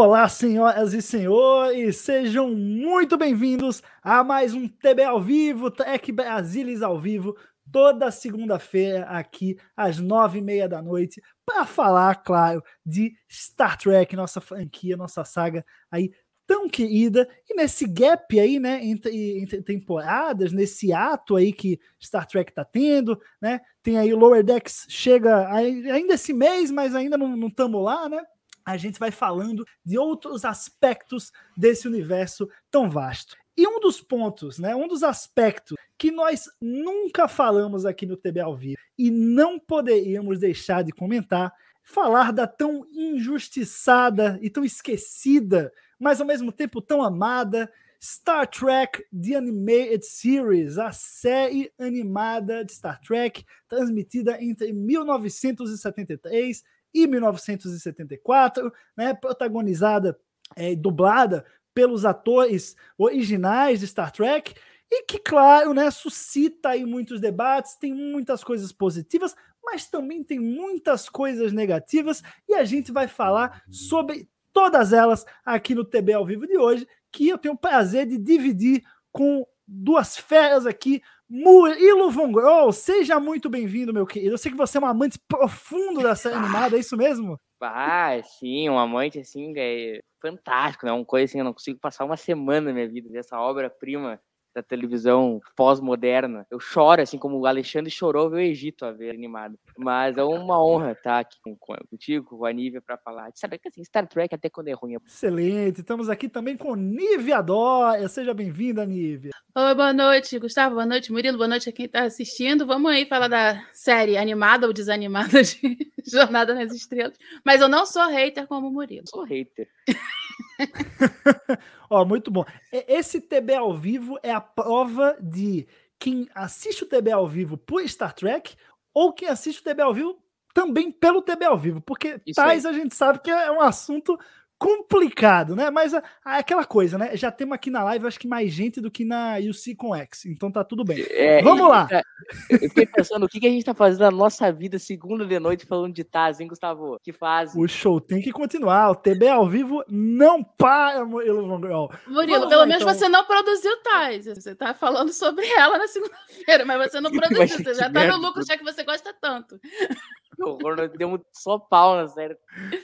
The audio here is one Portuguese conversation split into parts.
Olá, senhoras e senhores, sejam muito bem-vindos a mais um TB ao vivo, Tech Brasilis ao vivo, toda segunda-feira aqui às nove e meia da noite, para falar, claro, de Star Trek, nossa franquia, nossa saga aí tão querida, e nesse gap aí, né, entre, entre temporadas, nesse ato aí que Star Trek tá tendo, né, tem aí Lower Decks, chega ainda esse mês, mas ainda não estamos lá, né, a gente vai falando de outros aspectos desse universo tão vasto. E um dos pontos, né, um dos aspectos que nós nunca falamos aqui no TB ao vivo e não poderíamos deixar de comentar, falar da tão injustiçada e tão esquecida, mas ao mesmo tempo tão amada Star Trek The Animated Series, a série animada de Star Trek, transmitida entre 1973 e 1974, né, protagonizada e dublada pelos atores originais de Star Trek e que, claro, né, suscita aí muitos debates, tem muitas coisas positivas, mas também tem muitas coisas negativas e a gente vai falar sobre todas elas aqui no TB ao vivo de hoje, que eu tenho o prazer de dividir com duas feras aqui, Murilo Von Groll, seja muito bem-vindo, meu querido. Eu sei que você é um amante profundo da série animada, é isso mesmo? Ah, sim, um amante assim é fantástico, né? Uma coisa assim, eu não consigo passar uma semana na minha vida dessa obra-prima da televisão pós-moderna. Eu choro, assim como o Alexandre chorou ver o Egito a ver animado. Mas é uma honra estar aqui contigo, com a Nívia, para falar. Sabe que assim, Star Trek até quando é ruim. é- Excelente. Estamos aqui também com Nívia Dória. Seja bem-vinda, Nívia. Oi, boa noite, Gustavo. Boa noite, Murilo. Boa noite a quem está assistindo. Vamos aí falar da série animada ou desanimada de Jornada nas Estrelas. Mas eu não sou hater como o Murilo. Sou hater. Ó, muito bom. Esse TB ao vivo é a prova de quem assiste o TB ao vivo por Star Trek ou quem assiste o TB ao vivo também pelo TB ao vivo, porque Isso tais a gente sabe que é um assunto complicado, né? Mas é aquela coisa, né? Já temos aqui na live, acho que mais gente do que na UC com X, então tá tudo bem. É, Vamos e- lá. é, Eu fiquei pensando, o que, que a gente tá fazendo na nossa vida segunda de noite falando de Taz, hein, Gustavo? Que fase? O show tem que continuar. O TB ao vivo não para, Murilo. Murilo, Vamos pelo lá, menos então. você não produziu Tais. Você tá falando sobre ela na segunda-feira, mas você não produziu. Você já tá no lucro, já que você gosta tanto. Que horror, nós demos só pau na série.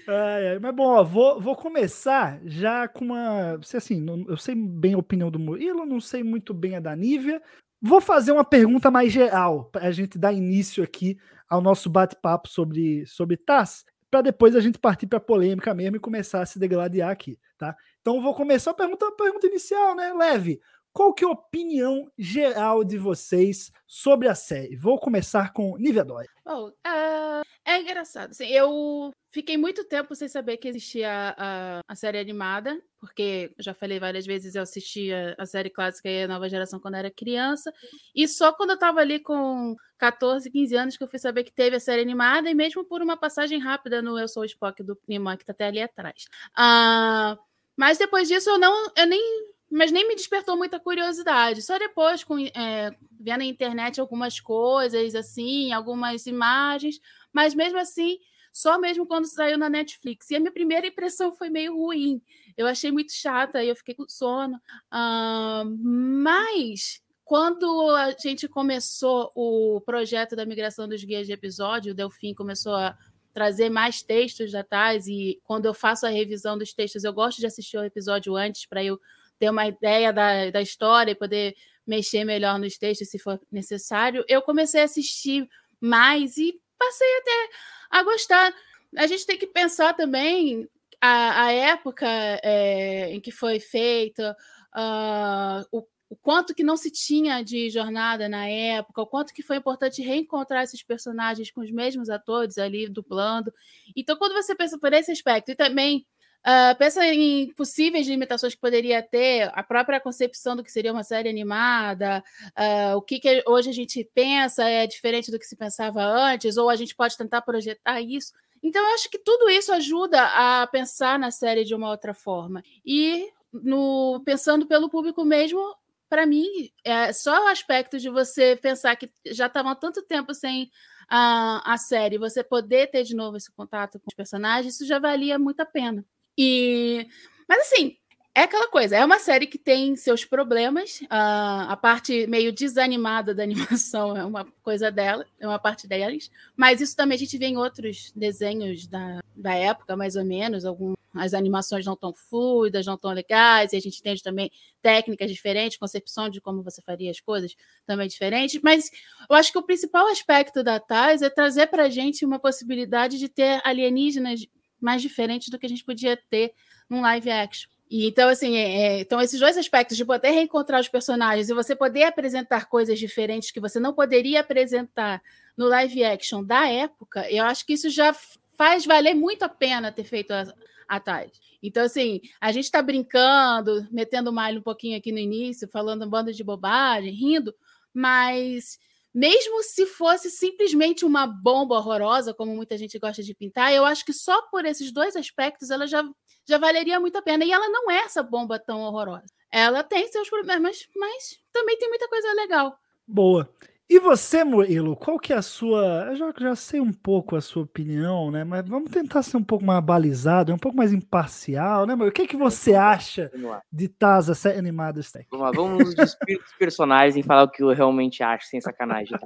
Ai, mas bom, ó, vou, vou começar já com uma. Assim, eu sei bem a opinião do Murilo, não sei muito bem a da Nívia. Vou fazer uma pergunta mais geral para a gente dar início aqui ao nosso bate-papo sobre, sobre TAS, para depois a gente partir para a polêmica mesmo e começar a se degladiar aqui, tá? Então vou começar a pergunta, a pergunta inicial, né, Leve? Qual que é a opinião geral de vocês sobre a série? Vou começar com Nívia Dória. Bom, ah, é engraçado. Assim, eu fiquei muito tempo sem saber que existia a, a série animada, porque já falei várias vezes, eu assistia a série clássica e a nova geração quando era criança. E só quando eu tava ali com 14, 15 anos que eu fui saber que teve a série animada, e mesmo por uma passagem rápida no Eu Sou o Spock do Nimoy, que tá até ali atrás. Ah, mas depois disso eu não. Eu nem mas nem me despertou muita curiosidade. Só depois, com, é, vendo na internet algumas coisas, assim, algumas imagens, mas mesmo assim, só mesmo quando saiu na Netflix. E a minha primeira impressão foi meio ruim. Eu achei muito chata eu fiquei com sono. Ah, mas quando a gente começou o projeto da migração dos guias de episódio, o Delfim começou a trazer mais textos da Taz, e quando eu faço a revisão dos textos, eu gosto de assistir o episódio antes para eu ter uma ideia da, da história e poder mexer melhor nos textos se for necessário. Eu comecei a assistir mais e passei até a gostar. A gente tem que pensar também a, a época é, em que foi feita, uh, o, o, quanto que não se tinha de jornada na época, o quanto que foi importante reencontrar esses personagens com os mesmos atores ali dublando. Então, quando você pensa por esse aspecto, e também Uh, pensa em possíveis limitações que poderia ter, a própria concepção do que seria uma série animada, uh, o que, que, hoje a gente pensa é diferente do que se pensava antes, ou a gente pode tentar projetar isso. Então, eu acho que tudo isso ajuda a pensar na série de uma outra forma. E no pensando pelo público mesmo, para mim, é só o aspecto de você pensar que já estavam há tanto tempo sem a, a série, você poder ter de novo esse contato com os personagens, isso já valia muito a pena. E. Mas assim, é aquela coisa, é uma série que tem seus problemas. Uh, a parte meio desanimada da animação é uma coisa dela, é uma parte deles. Mas isso também a gente vê em outros desenhos da, da época, mais ou menos. Algum, as animações não tão fluidas, não tão legais, e a gente tem também técnicas diferentes, concepção de como você faria as coisas também diferentes. Mas eu acho que o principal aspecto da Tais é trazer para a gente uma possibilidade de ter alienígenas mais diferente do que a gente podia ter num live action. E então, assim, é, é, então esses dois aspectos de poder reencontrar os personagens e você poder apresentar coisas diferentes que você não poderia apresentar no live action da época, eu acho que isso já faz valer muito a pena ter feito a, a Tide. Então, assim, a gente está brincando, metendo malho um pouquinho aqui no início, falando um bando de bobagem, rindo, mas mesmo se fosse simplesmente uma bomba horrorosa, como muita gente gosta de pintar, eu acho que só por esses dois aspectos ela já, já valeria muito a pena. E ela não é essa bomba tão horrorosa. Ela tem seus problemas, mas também tem muita coisa legal. Boa. E você, Murilo, qual que é a sua. Eu já, já sei um pouco a sua opinião, né? Mas vamos tentar ser um pouco mais balizado, um pouco mais imparcial, né, Murilo? O que, é que você acha de Taza, série animada Stack? Vamos lá, vamos nos espíritos personagens e falar o que eu realmente acho, sem sacanagem.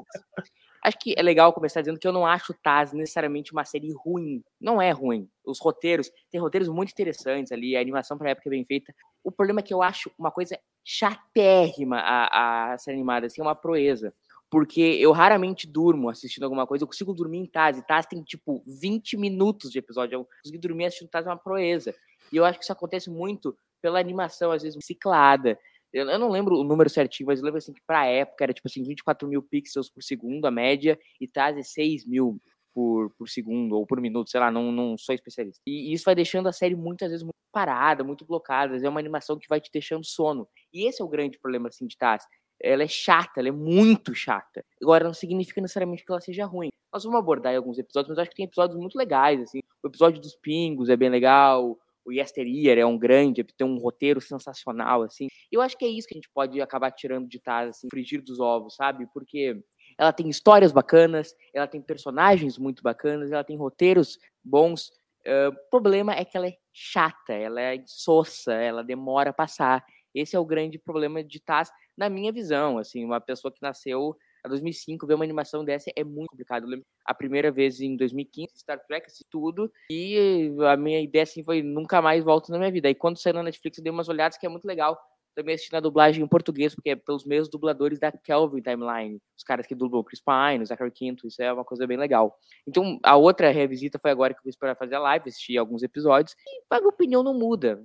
Acho que é legal começar dizendo que eu não acho Taz necessariamente uma série ruim. Não é ruim. Os roteiros, tem roteiros muito interessantes ali, a animação para época é bem feita. O problema é que eu acho uma coisa chatérrima a, a série animada, assim, é uma proeza porque eu raramente durmo assistindo alguma coisa. Eu consigo dormir em Taz, e Taz tem tipo 20 minutos de episódio. Eu consegui dormir assistindo Taz é uma proeza. E eu acho que isso acontece muito pela animação, às vezes ciclada. Eu, eu não lembro o número certinho, mas eu lembro assim que pra época era tipo assim, 24 mil pixels por segundo a média, e Taz é 6 mil por, por segundo ou por minuto, sei lá, não, não sou especialista. E, e isso vai deixando a série muitas vezes muito parada, muito blocada. É uma animação que vai te deixando sono. E esse é o grande problema assim de Taz ela é chata, ela é muito chata. Agora, não significa necessariamente que ela seja ruim. Nós vamos abordar em alguns episódios, mas acho que tem episódios muito legais, assim. O episódio dos Pingos é bem legal, o Yesteryear é um grande, tem um roteiro sensacional, assim. Eu acho que é isso que a gente pode acabar tirando de trás, assim, frigir dos ovos, sabe? Porque ela tem histórias bacanas, ela tem personagens muito bacanas, ela tem roteiros bons. Uh, o problema é que ela é chata, ela é insossa, ela demora a passar. Esse é o grande problema de Taz, na minha visão. Assim, uma pessoa que nasceu em 2005, ver uma animação dessa é muito complicado. Eu lembro a primeira vez em 2015, Star Trek, assisti tudo, e a minha ideia assim foi nunca mais volto na minha vida. E quando saiu na Netflix, eu dei umas olhadas que é muito legal também assisti na dublagem em português, porque é pelos mesmos dubladores da Kelvin Timeline, os caras que dublam Chris Pine, Zachary Quinto, isso é uma coisa bem legal. Então, a outra revisita foi agora que eu fiz para fazer a live, assisti alguns episódios, e a minha opinião não muda.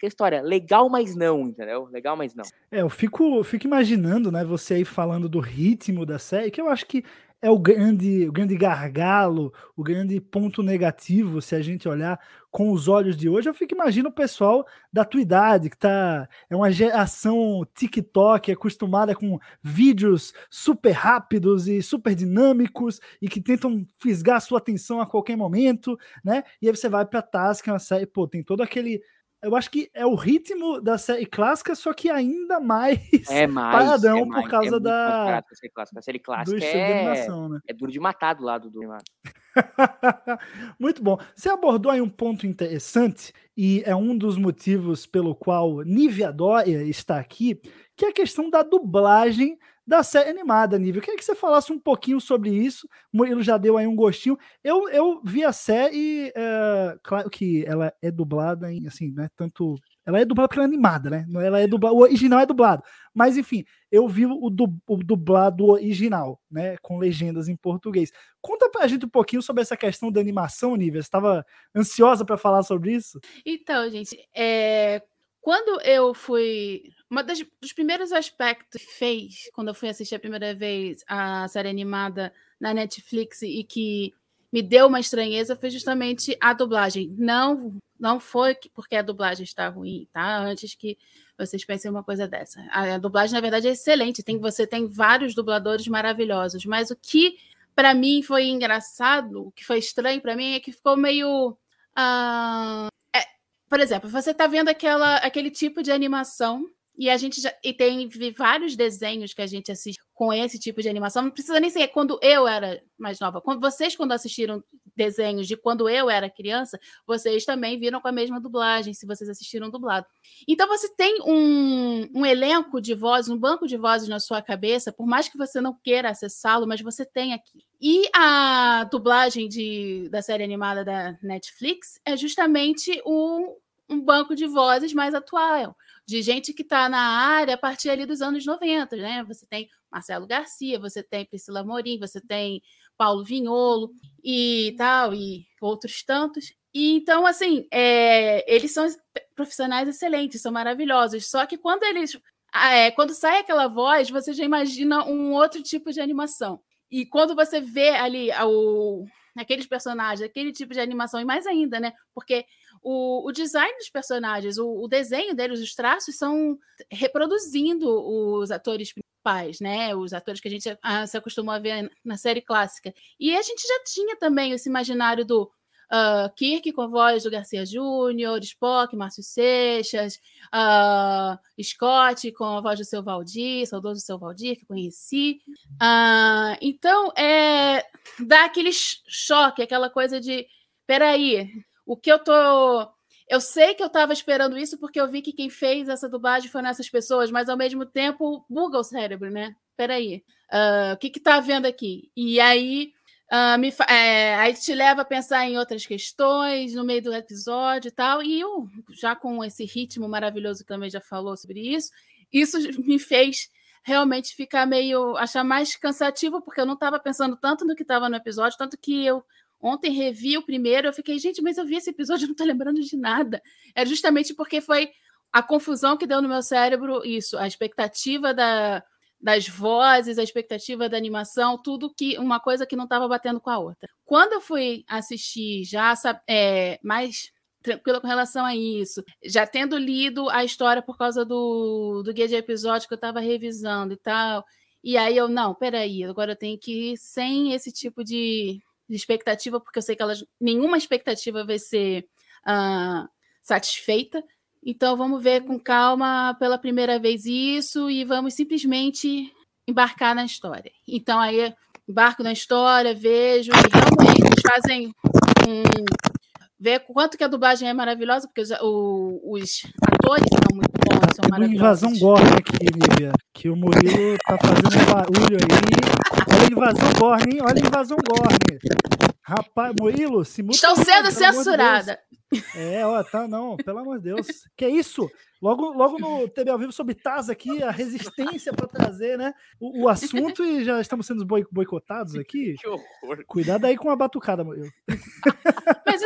Que história, legal, mas não, entendeu? Legal, mas não. É, eu fico, eu fico imaginando, né, você aí falando do ritmo da série, que eu acho que é o grande, o grande gargalo, o grande ponto negativo, se a gente olhar com os olhos de hoje. Eu fico imaginando o pessoal da tua idade, que tá, é uma geração TikTok, acostumada com vídeos super rápidos e super dinâmicos e que tentam fisgar a sua atenção a qualquer momento, né? E aí você vai para Task, é uma série, pô, tem todo aquele eu acho que é o ritmo da série clássica, só que ainda mais, é mais paradão é por mais, causa é da. A série clássica, a série clássica é... Animação, né? é duro de matar do lado do. Muito bom. Você abordou aí um ponto interessante, e é um dos motivos pelo qual Nívia Dória está aqui, que é a questão da dublagem da série animada, Nível. Queria que você falasse um pouquinho sobre isso. O Murilo já deu aí um gostinho. Eu, eu vi a série, é, claro que ela é dublada em, assim, né, tanto Ela é dublada porque ela é animada, né? Ela é dublada, o original é dublado. Mas enfim, eu vi o, du, o dublado original, né? Com legendas em português. Conta pra gente um pouquinho sobre essa questão da animação, Nívia. Você estava ansiosa para falar sobre isso? Então, gente, é, quando eu fui. Um dos primeiros aspectos que fez, quando eu fui assistir a primeira vez a série animada na Netflix e que me deu uma estranheza foi justamente a dublagem. Não, não foi porque a dublagem está ruim, tá? Antes que vocês pensem uma coisa dessa. A, a dublagem, na verdade, é excelente. Tem, você tem vários dubladores maravilhosos, mas o que para mim foi engraçado, o que foi estranho para mim é que ficou meio. Uh, por exemplo, você está vendo aquela, aquele tipo de animação e a gente já e tem vários desenhos que a gente assiste com esse tipo de animação. Não precisa nem ser quando eu era mais nova. Quando vocês quando assistiram desenhos de quando eu era criança, vocês também viram com a mesma dublagem, se vocês assistiram dublado. Então você tem um, um elenco de vozes, um banco de vozes na sua cabeça, por mais que você não queira acessá-lo, mas você tem aqui. E a dublagem de, da série animada da Netflix é justamente um, um banco de vozes mais atual de gente que está na área a partir ali dos anos 90, né? Você tem Marcelo Garcia, você tem Priscila Morim, você tem Paulo Vinholo e tal, e outros tantos. E, então, assim, é, eles são profissionais excelentes, são maravilhosos. Só que quando eles. É, quando sai aquela voz, você já imagina um outro tipo de animação. E quando você vê ali o, aqueles personagens, aquele tipo de animação, e mais ainda, né? Porque o, o design dos personagens, o, o, desenho deles, os traços são reproduzindo os atores principais, né? Os atores que a gente se acostumou a ver na série clássica. E a gente já tinha também esse imaginário do uh, Kirk com a voz do Garcia Júnior, Spock, Márcio Seixas, uh, Scott com a voz do seu Valdir, saudoso seu Valdir, que conheci. Uh, então, é, dá aquele choque, aquela coisa de, peraí, o que eu tô. Eu sei que eu estava esperando isso porque eu vi que quem fez essa dublagem foram essas pessoas, mas ao mesmo tempo buga o cérebro, né? Peraí, uh, o que que tá vendo aqui? E aí, uh, me, é, aí te leva a pensar em outras questões no meio do episódio e tal. E eu, já com esse ritmo maravilhoso que também já falou sobre isso, isso me fez realmente ficar meio achar mais cansativo porque eu não estava pensando tanto no que estava no episódio, tanto que eu Ontem revi o primeiro, eu fiquei, gente, mas eu vi esse episódio, não tô lembrando de nada. Era justamente porque foi a confusão que deu no meu cérebro, isso, a expectativa da, das vozes, a expectativa da animação, tudo que uma coisa que não estava batendo com a outra. Quando eu fui assistir, já é, mais tranquila com relação a isso, já tendo lido a história por causa do, do guia de episódio que eu estava revisando e tal, e aí eu, não, peraí, agora eu tenho que ir sem esse tipo de, de expectativa, porque eu sei que elas, nenhuma expectativa vai ser uh, satisfeita. Então vamos ver com calma pela primeira vez isso e vamos simplesmente embarcar na história. Então aí embarco na história, vejo e realmente eles fazem um, ver quanto que a dublagem é maravilhosa, porque os, o, os atores são muito são maravilhosos. invasão Gorn aqui, Lívia, que o Murilo tá fazendo um barulho aí. Olha a invasão Gorn, hein? Olha a invasão Gorn. Rapaz, Murilo, se muda. Estou sendo censurada. é, ó, tá, não, pelo amor de Deus. Que é isso? Logo, logo no TV ao vivo sobre Taz aqui, a resistência para trazer, né, o, o, assunto e já estamos sendo boicotados aqui. Que horror. Cuidado aí com a batucada, Murilo. Mas,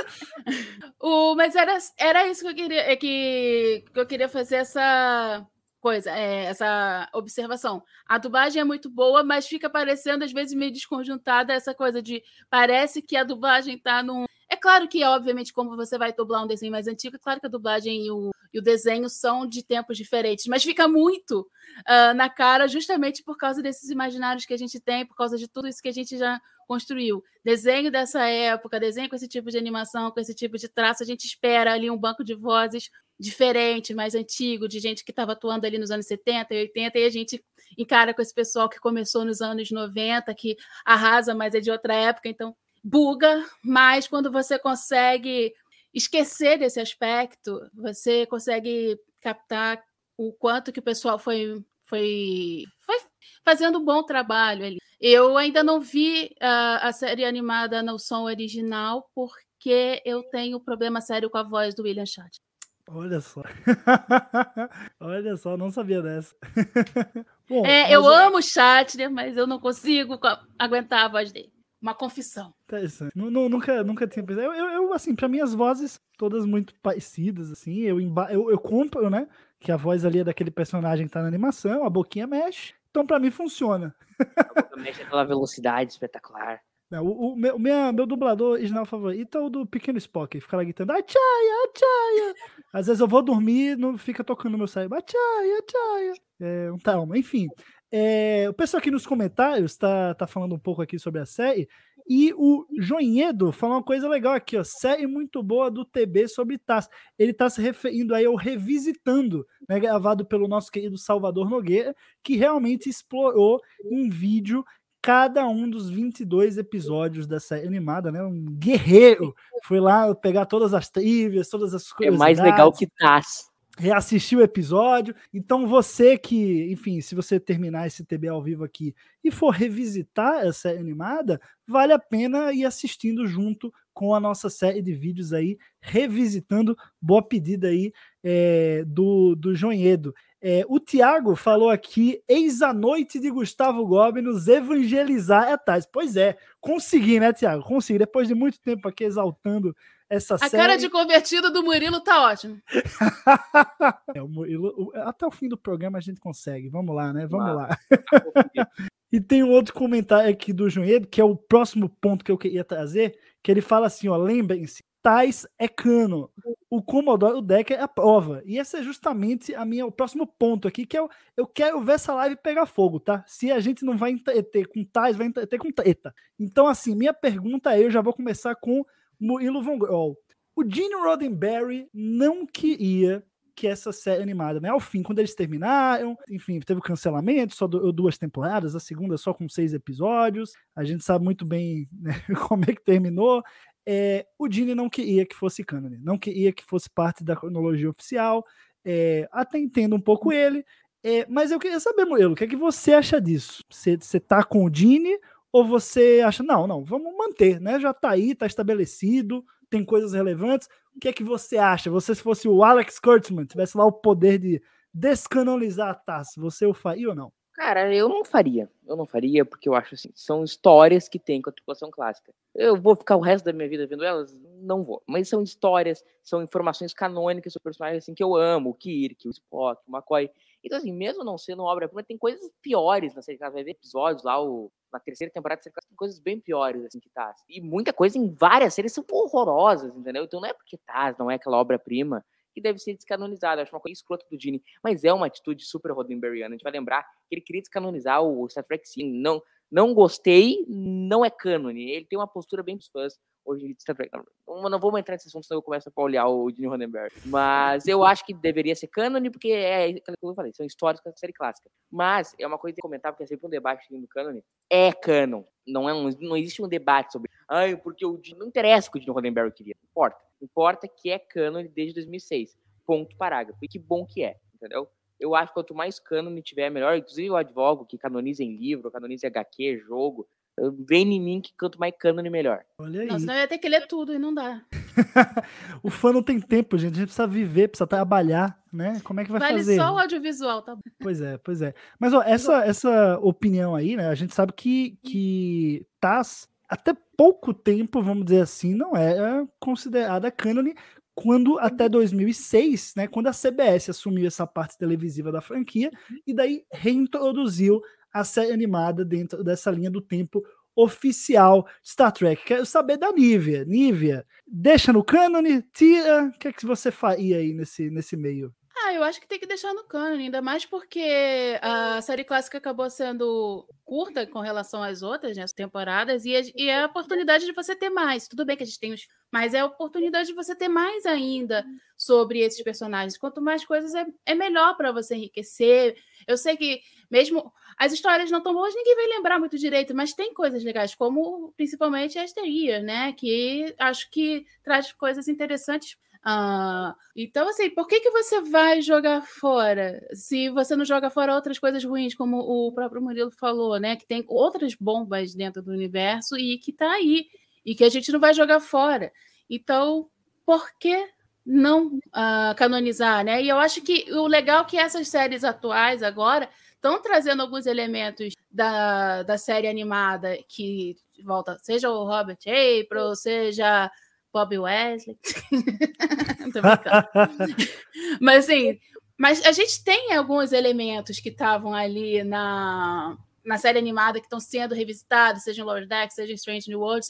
o, mas era, era isso que eu queria, é que, que eu queria fazer essa coisa, é, essa observação. A dublagem é muito boa, mas fica parecendo às vezes meio desconjuntada essa coisa de parece que a dublagem está num claro que, obviamente, como você vai dublar um desenho mais antigo, é claro que a dublagem e o, e o desenho são de tempos diferentes, mas fica muito uh, na cara justamente por causa desses imaginários que a gente tem, por causa de tudo isso que a gente já construiu. Desenho dessa época, desenho com esse tipo de animação, com esse tipo de traço, a gente espera ali um banco de vozes diferente, mais antigo, de gente que estava atuando ali nos anos 70 e 80, e a gente encara com esse pessoal que começou nos anos 90, que arrasa, mas é de outra época, então buga, mas quando você consegue esquecer desse aspecto, você consegue captar o quanto que o pessoal foi, foi, foi fazendo um bom trabalho ali. Eu ainda não vi uh, a série animada no som original, porque eu tenho problema sério com a voz do William Shatner. Olha só. Olha só, não sabia dessa. Bom, é, eu amo o Chatner, mas eu não consigo aguentar a voz dele. Uma confissão. Interessante. Nunca, nunca tinha pensado. Eu, eu, eu, assim, para mim as vozes todas muito parecidas, assim. Eu, eu, eu compro, né? Que a voz ali é daquele personagem que tá na animação, a boquinha mexe. Então, para mim, funciona. A boca mexe aquela velocidade espetacular. Não, o, o, meu, minha, meu dublador original favorito é o do Pequeno Spock, fica lá gritando, Achaia, Achaia. Às vezes eu vou dormir não fica tocando no meu cérebro, Achaia, Achaia. É um trauma, enfim. É, o pessoal aqui nos comentários está tá falando um pouco aqui sobre a série, e o Joinhedo falou uma coisa legal aqui, ó, série muito boa do TB sobre Taz. Ele está se referindo aí ao Revisitando, né, gravado pelo nosso querido Salvador Nogueira, que realmente explorou em vídeo cada um dos 22 episódios da série animada, né? Um guerreiro. Foi lá pegar todas as trivias, todas as coisas. É mais legal que Taz. Reassistir o episódio. Então, você que, enfim, se você terminar esse TB ao vivo aqui e for revisitar a série animada, vale a pena ir assistindo junto com a nossa série de vídeos aí, revisitando. Boa pedida aí é, do, do Jonhedo. É, o Tiago falou aqui: eis a noite de Gustavo Gobi nos evangelizar atrás. Pois é, consegui, né, Tiago? Consegui. Depois de muito tempo aqui exaltando essa a série. A cara de convertido do Murilo tá ótimo. é, o Murilo, até o fim do programa a gente consegue. Vamos lá, né? Vamos lá. e tem um outro comentário aqui do Junhedo, que é o próximo ponto que eu queria trazer, que ele fala assim: ó, lembrem-se, Tais é cano. O Commodore Decker é a prova. E esse é justamente a minha, o próximo ponto aqui, que eu, eu quero ver essa live pegar fogo, tá? Se a gente não vai entreter com Tais, vai entreter com treta. Então, assim, minha pergunta é, eu já vou começar com Murilo Von Groll. O Gene Roddenberry não queria que essa série animada, né? Ao fim, quando eles terminaram, enfim, teve o cancelamento, só duas temporadas, a segunda só com seis episódios. A gente sabe muito bem né, como é que terminou é, o Dini não queria que fosse canon, não queria que fosse parte da cronologia oficial, é, até entendo um pouco ele, é, mas eu queria saber, Murilo, o que é que você acha disso? Você, você tá com o Dini ou você acha, não, não, vamos manter, né? Já tá aí, tá estabelecido, tem coisas relevantes. O que é que você acha? Você, se fosse o Alex Kurtzman, tivesse lá o poder de descanonizar a taça, você o faria ou não? Cara, eu não faria. Eu não faria, porque eu acho assim, são histórias que tem com a tripulação clássica. Eu vou ficar o resto da minha vida vendo elas? Não vou. Mas são histórias, são informações canônicas sobre personagens assim, que eu amo, o Kirk, o Spock, o McCoy. Então, assim, mesmo não sendo uma obra-prima, tem coisas piores na série. Vai ver episódios lá, o, na terceira temporada, tem coisas bem piores, assim, que tá. E muita coisa em várias séries são horrorosas, entendeu? Então não é porque tá, não é aquela obra-prima que deve ser descanonizado. Eu acho uma coisa escrota do Gene, mas é uma atitude super Roddenberryana. A gente vai lembrar que ele queria descanonizar o Star Trek sim. Não, não gostei, não é cânone. Ele tem uma postura bem dos fãs hoje Star Trek. Não, não vamos entrar nesse assunto, senão eu começo a olhar o Gene Roddenberry. Mas eu acho que deveria ser cânone, porque é aquilo que eu falei, são histórias da série clássica. Mas é uma coisa de comentar, porque é sempre um debate do cânone. É canon. Não, é um, não existe um debate sobre, ai, porque o Gene, não interessa o que o Gene Roddenberry queria. Não importa. Importa que é cânone desde 2006. Ponto parágrafo. E que bom que é, entendeu? Eu acho que quanto mais cânone tiver, melhor. Inclusive, eu advogo que canonize em livro, canonize HQ, jogo. Vem em mim que quanto mais cânone, melhor. Olha aí. Não, senão eu ia ter que ler tudo e não dá. o fã não tem tempo, gente. A gente precisa viver, precisa trabalhar, né? Como é que vai vale fazer? Vale só o audiovisual, tá bom. Pois é, pois é. Mas ó, essa, essa opinião aí, né? A gente sabe que, que Taz, até pouco tempo, vamos dizer assim, não era considerada cânone, quando até 2006, né, quando a CBS assumiu essa parte televisiva da franquia e daí reintroduziu a série animada dentro dessa linha do tempo oficial Star Trek. Quero saber da Nívia. Nívia, deixa no cânone, tira. O que é que você faria aí nesse, nesse meio? Ah, eu acho que tem que deixar no cânone, ainda mais porque a série clássica acabou sendo curta com relação às outras né, temporadas e, e é a oportunidade de você ter mais. Tudo bem que a gente tem os. Mas é a oportunidade de você ter mais ainda sobre esses personagens. Quanto mais coisas, é, é melhor para você enriquecer. Eu sei que, mesmo as histórias não tão boas, ninguém vai lembrar muito direito, mas tem coisas legais, como principalmente a Asteria, né? Que acho que traz coisas interessantes ah, então, assim, por que, que você vai jogar fora se você não joga fora outras coisas ruins, como o próprio Murilo falou, né? Que tem outras bombas dentro do universo e que tá aí, e que a gente não vai jogar fora. Então, por que não uh, canonizar, né? E eu acho que o legal é que essas séries atuais agora estão trazendo alguns elementos da, da série animada que volta, seja o Robert April, seja Bob Wesley. mas assim, mas a gente tem alguns elementos que estavam ali na, na série animada que estão sendo revisitados, seja em Lower Deck, seja em Strange New Worlds.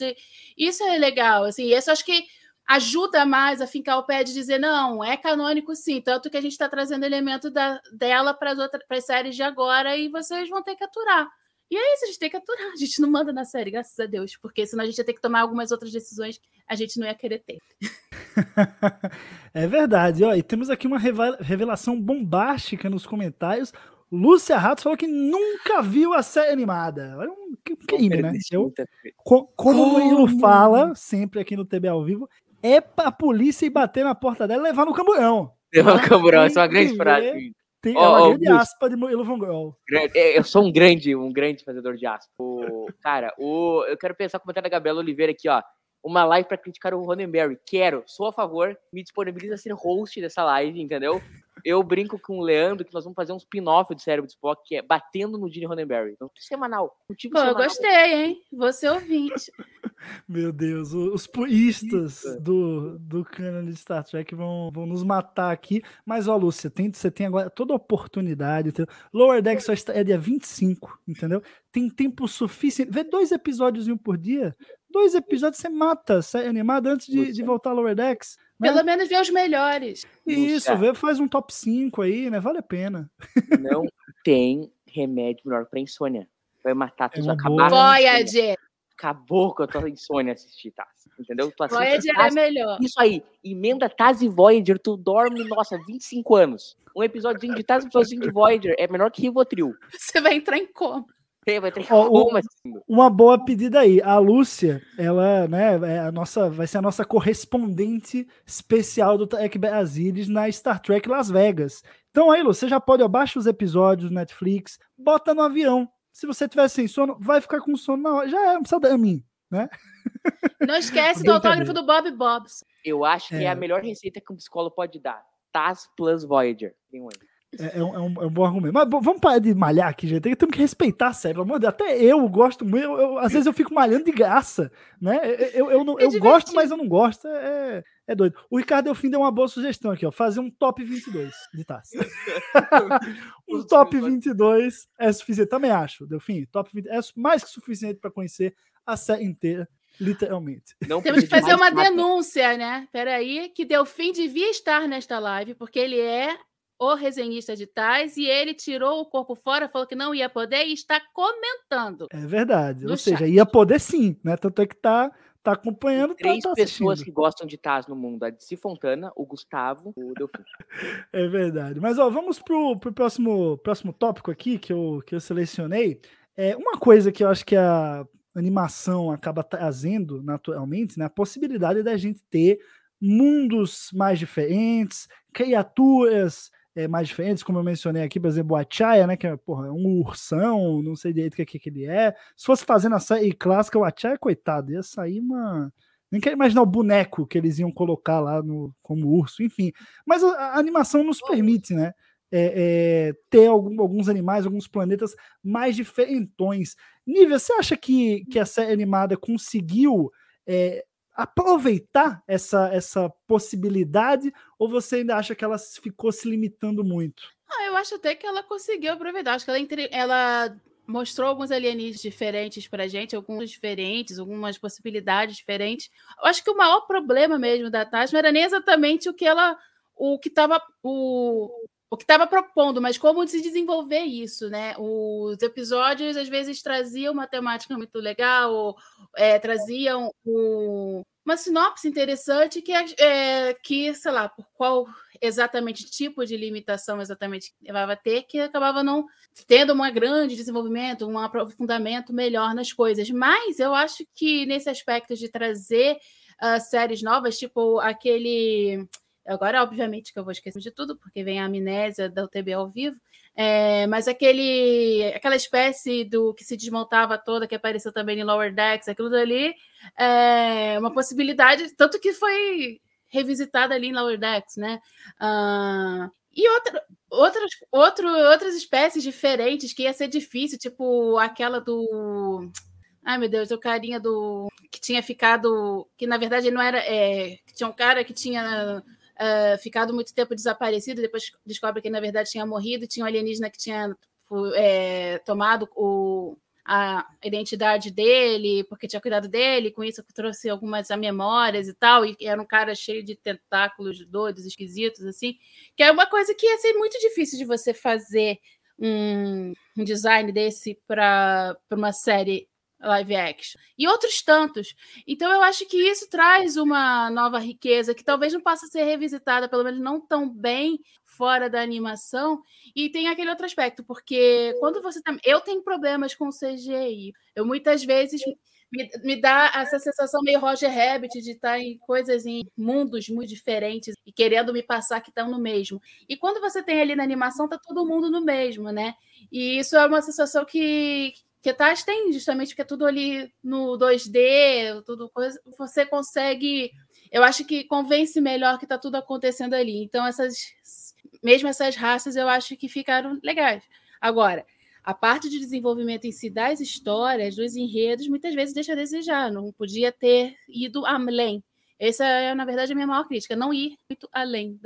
Isso é legal, assim, isso acho que ajuda mais a fincar o pé de dizer, não, é canônico sim, tanto que a gente está trazendo elemento da, dela para as outras séries de agora e vocês vão ter que aturar. E é isso, a gente tem que aturar, a gente não manda na série, graças a Deus, porque senão a gente ia ter que tomar algumas outras decisões que a gente não ia querer ter. é verdade, ó, e temos aqui uma revelação bombástica nos comentários. Lúcia Ratos falou que nunca viu a série animada. Olha um crime, né? Eu, como, como o Murilo fala, sempre aqui no TB ao vivo, é pra polícia ir bater na porta dela e levar no camburão. Levar no camburão, essa é uma grande frase. Tem, oh, é uma grande aspa de Murilo Grol. É, eu sou um grande, um grande fazedor de aspa. O, cara, o, eu quero pensar como da Gabriela Oliveira aqui, ó. Uma live para criticar o Ronenberry. Quero, sou a favor, me disponibiliza a ser host dessa live, entendeu? Eu brinco com o Leandro que nós vamos fazer um spin-off do Cérebro de Spock, que é Batendo no Gene Roddenberry. Então, semanal. Um tipo Pô, semanal. eu gostei, hein? Você ouvinte. Meu Deus, os puristas do, do canon de Star Trek vão, vão nos matar aqui. Mas, ó, Lúcia, tem, você tem agora toda a oportunidade. Entendeu? Lower Deck só está, é dia 25, entendeu? Tem tempo suficiente. Vê dois episódios por dia. Dois episódios você mata série animada antes de, de voltar a Lower Decks. Né? Pelo menos ver os melhores. Isso, vê, faz um top 5 aí, né? Vale a pena. Não tem remédio melhor para insônia. Vai matar tudo, é acabar. Voyager! Acabou com a tua insônia assistir, tá? Entendeu? Tu Voyager Taz, é melhor. Isso aí, emenda Taz e Voyager, tu dorme, nossa, 25 anos. Um episódio de Taz e um episódio de Voyager é melhor que Rivotril. Você vai entrar em coma vai ter Ó, assim. Uma boa pedida aí. A Lúcia, ela, né, é a nossa, vai ser a nossa correspondente especial do Trek Brasilis na Star Trek Las Vegas. Então aí, Lúcia, você já pode, abaixar os episódios do Netflix, bota no avião. Se você tiver sem sono, vai ficar com sono na hora. Já é, não precisa dar a mim, né? Não esquece do autógrafo do Bob Bobs. Eu acho que é. é a melhor receita que um psicólogo pode dar. Taz plus Voyager. Tem um aí. É, é, um, é, um, é um bom argumento. Mas vamos parar de malhar aqui, gente. Temos que respeitar a série, pelo amor de Deus. Até eu gosto muito. Eu, eu, às vezes eu fico malhando de graça, né? Eu, eu, não, é eu gosto, mas eu não gosto. É, é doido. O Ricardo Delfim deu uma boa sugestão aqui, ó. Fazer um top 22 de taça. um top 22 é suficiente. Também acho, Delfim. Top 20 é mais que suficiente para conhecer a série inteira. Literalmente. Não Temos que fazer uma denúncia, né? Peraí, que Delfim devia estar nesta live, porque ele é o resenhista de tais e ele tirou o corpo fora, falou que não ia poder e está comentando. É verdade. Ou chat. seja, ia poder sim, né? Tanto é que tá, tá acompanhando. Tá, três tá, tá pessoas que gostam de Taz no mundo: a Desi Fontana, o Gustavo, o Delfim. é verdade. Mas ó, vamos pro, pro próximo, próximo tópico aqui que eu, que eu selecionei. É uma coisa que eu acho que a animação acaba trazendo naturalmente, né? A possibilidade da gente ter mundos mais diferentes, criaturas é, mais diferentes, como eu mencionei aqui, por exemplo, o Achaya, né, que é porra, um ursão, não sei direito o que, que, que ele é. Se fosse fazendo a série clássica, o Achaya, coitado, ia sair uma... Nem quero imaginar o boneco que eles iam colocar lá no, como urso, enfim. Mas a, a animação nos permite, né? É, é, ter algum, alguns animais, alguns planetas mais diferentões. Nívia, você acha que, que a série animada conseguiu é, aproveitar essa, essa possibilidade ou você ainda acha que ela ficou se limitando muito? Ah, eu acho até que ela conseguiu aproveitar. Acho que ela, entre... ela mostrou alguns alienígenas diferentes para gente, alguns diferentes, algumas possibilidades diferentes. Eu acho que o maior problema mesmo da não era nem exatamente o que ela, o que estava o o que estava propondo, mas como se desenvolver isso, né? Os episódios às vezes traziam uma temática muito legal, é, traziam o, uma sinopse interessante que, é, que, sei lá, por qual exatamente tipo de limitação exatamente levava a ter, que acabava não tendo um grande desenvolvimento, um aprofundamento melhor nas coisas. Mas eu acho que nesse aspecto de trazer uh, séries novas, tipo aquele Agora, obviamente, que eu vou esquecer de tudo, porque vem a amnésia da UTB ao vivo. É, mas aquele, aquela espécie do que se desmontava toda, que apareceu também em Lower Decks, aquilo dali é uma possibilidade, tanto que foi revisitada ali em Lower Decks, né? Uh, e outra, outras, outro, outras espécies diferentes que ia ser difícil, tipo aquela do. Ai, meu Deus, o carinha do. que tinha ficado. que na verdade não era. É, tinha um cara que tinha. Uh, ficado muito tempo desaparecido, depois descobre que na verdade tinha morrido, tinha um alienígena que tinha é, tomado o, a identidade dele, porque tinha cuidado dele, com isso trouxe algumas memórias e tal, e era um cara cheio de tentáculos doidos, esquisitos, assim, que é uma coisa que ia ser muito difícil de você fazer um, um design desse para uma série live action. E outros tantos. Então eu acho que isso traz uma nova riqueza que talvez não possa ser revisitada, pelo menos não tão bem fora da animação. E tem aquele outro aspecto, porque quando você tá... Eu tenho problemas com CGI. Eu muitas vezes me, me dá essa sensação meio Roger Rabbit de estar em coisas em mundos muito diferentes e querendo me passar que estão no mesmo. E quando você tem ali na animação, tá todo mundo no mesmo, né? E isso é uma sensação que, que Taz tem, justamente porque é tudo ali no 2D, tudo coisa, você consegue. Eu acho que convence melhor que está tudo acontecendo ali. Então, essas mesmo essas raças eu acho que ficaram legais. Agora, a parte de desenvolvimento em si das histórias, dos enredos, muitas vezes deixa a desejar. Não podia ter ido além. Essa é, na verdade, a minha maior crítica, não ir muito além.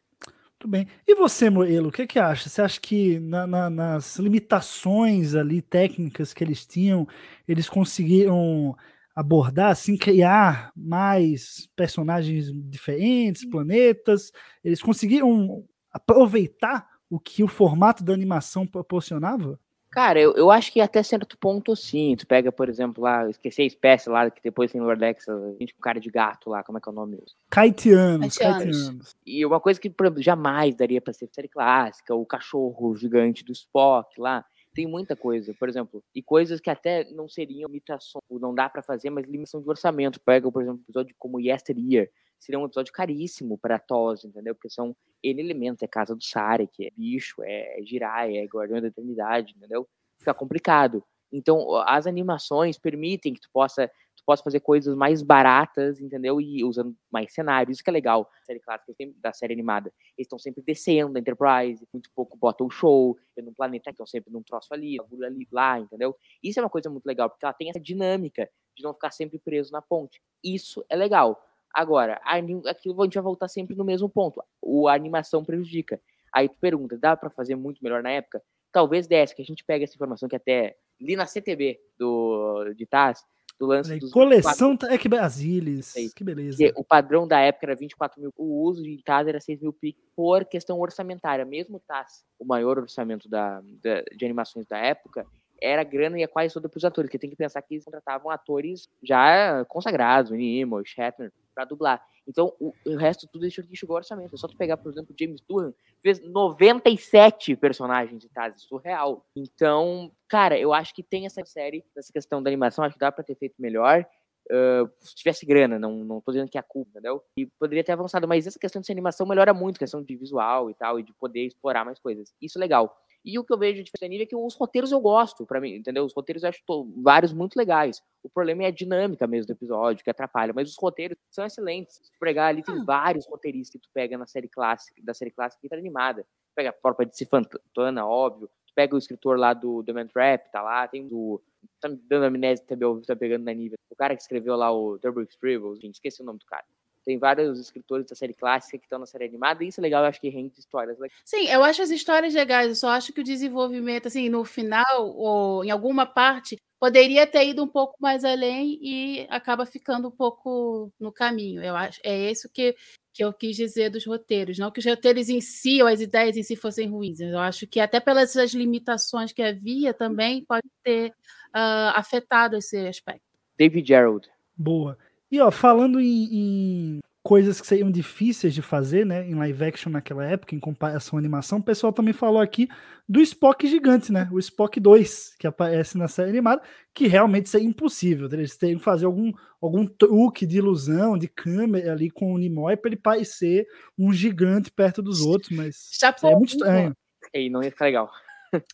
Muito bem. E você, Moelo, o que, que acha? Você acha que na, na, nas limitações ali técnicas que eles tinham, eles conseguiram abordar, assim, criar mais personagens diferentes, planetas? Eles conseguiram aproveitar o que o formato da animação proporcionava? Cara, eu, eu acho que até certo ponto sim. Tu pega, por exemplo, lá, esqueci a espécie lá, que depois tem Lordex, a gente com cara de gato lá, como é que é o nome? Caetianos, Caetianos. E uma coisa que jamais daria para ser série clássica, o cachorro gigante do Spock lá. Tem muita coisa, por exemplo, e coisas que até não seriam limitações, não dá para fazer, mas limitação de orçamento. Pega, por exemplo, um episódio como Yesteryear, seria um episódio caríssimo para TOS, entendeu? Porque são N elementos, é Casa do Sarek, é bicho, é, é Jirai, é Guardião da Eternidade, entendeu? Fica complicado. Então, as animações permitem que tu possa, tu possa fazer coisas mais baratas, entendeu? E usando mais cenários, isso que é legal. A série clássica da série animada. Eles estão sempre descendo da Enterprise, muito pouco botam o show, num planeta que estão sempre num troço ali, ali, lá, entendeu? Isso é uma coisa muito legal, porque ela tem essa dinâmica de não ficar sempre preso na ponte. Isso é legal. Agora, aquilo a gente vai voltar sempre no mesmo ponto. O, a animação prejudica. Aí tu pergunta, dá para fazer muito melhor na época? Talvez desse, que a gente pega essa informação que até li na CTB do, de Taz, do lance dos Coleção Tech Brasilis. Que beleza. Que o padrão da época era 24 mil. O uso de Taz era 6 mil piques por questão orçamentária. Mesmo Taz, o maior orçamento da, da, de animações da época, era grana e é quase toda para os atores, porque tem que pensar que eles contratavam atores já consagrados, o Nimoy, Shatner, para dublar. Então, o, o, resto tudo deixou que chegou ao orçamento. É só tu pegar, por exemplo, James Durham, fez 97 personagens de Taz, surreal. Então, cara, eu acho que tem essa série, essa questão da animação, acho que dá para ter feito melhor. Uh, se tivesse grana, não, não tô dizendo que é a culpa, entendeu? E poderia ter avançado, mas essa questão de animação melhora muito, questão de visual e tal, e de poder explorar mais coisas. Isso é legal. E o que eu vejo de diferença nível é que os roteiros eu gosto, para mim, entendeu? Os roteiros eu acho vários muito legais. O problema é a dinâmica mesmo do episódio, que atrapalha, mas os roteiros são excelentes. Se pegar ali, tem ah. vários roteiristas que tu pega na série clássica, da série clássica e tá animada. Tu pega a própria de Fantana, óbvio. Tu pega o escritor lá do The Man Trap, tá lá, tem do. Tá me dando amnésia também, tá pegando na nível. O cara que escreveu lá o Turbo Scribbles, esqueci o nome do cara. Tem vários escritores da série clássica que estão na série animada, e isso é legal, eu acho que rende histórias legais. Sim, eu acho as histórias legais, eu só acho que o desenvolvimento, assim, no final, ou em alguma parte, poderia ter ido um pouco mais além e acaba ficando um pouco no caminho. Eu acho é isso que, que eu quis dizer dos roteiros, não que os roteiros em si ou as ideias em si fossem ruins. Eu acho que até pelas limitações que havia também pode ter uh, afetado esse aspecto. David Gerald. Boa. E ó, falando em, em, coisas que seriam difíceis de fazer, né, em live action naquela época, em comparação à animação, o pessoal também falou aqui do Spock gigante, né, o Spock 2, que aparece na série animada, que realmente seria impossível, eles teriam que fazer algum, algum truque de ilusão, de câmera ali com o Nimoy para ele parecer um gigante perto dos outros, mas é muito estranho. E não ia ficar legal.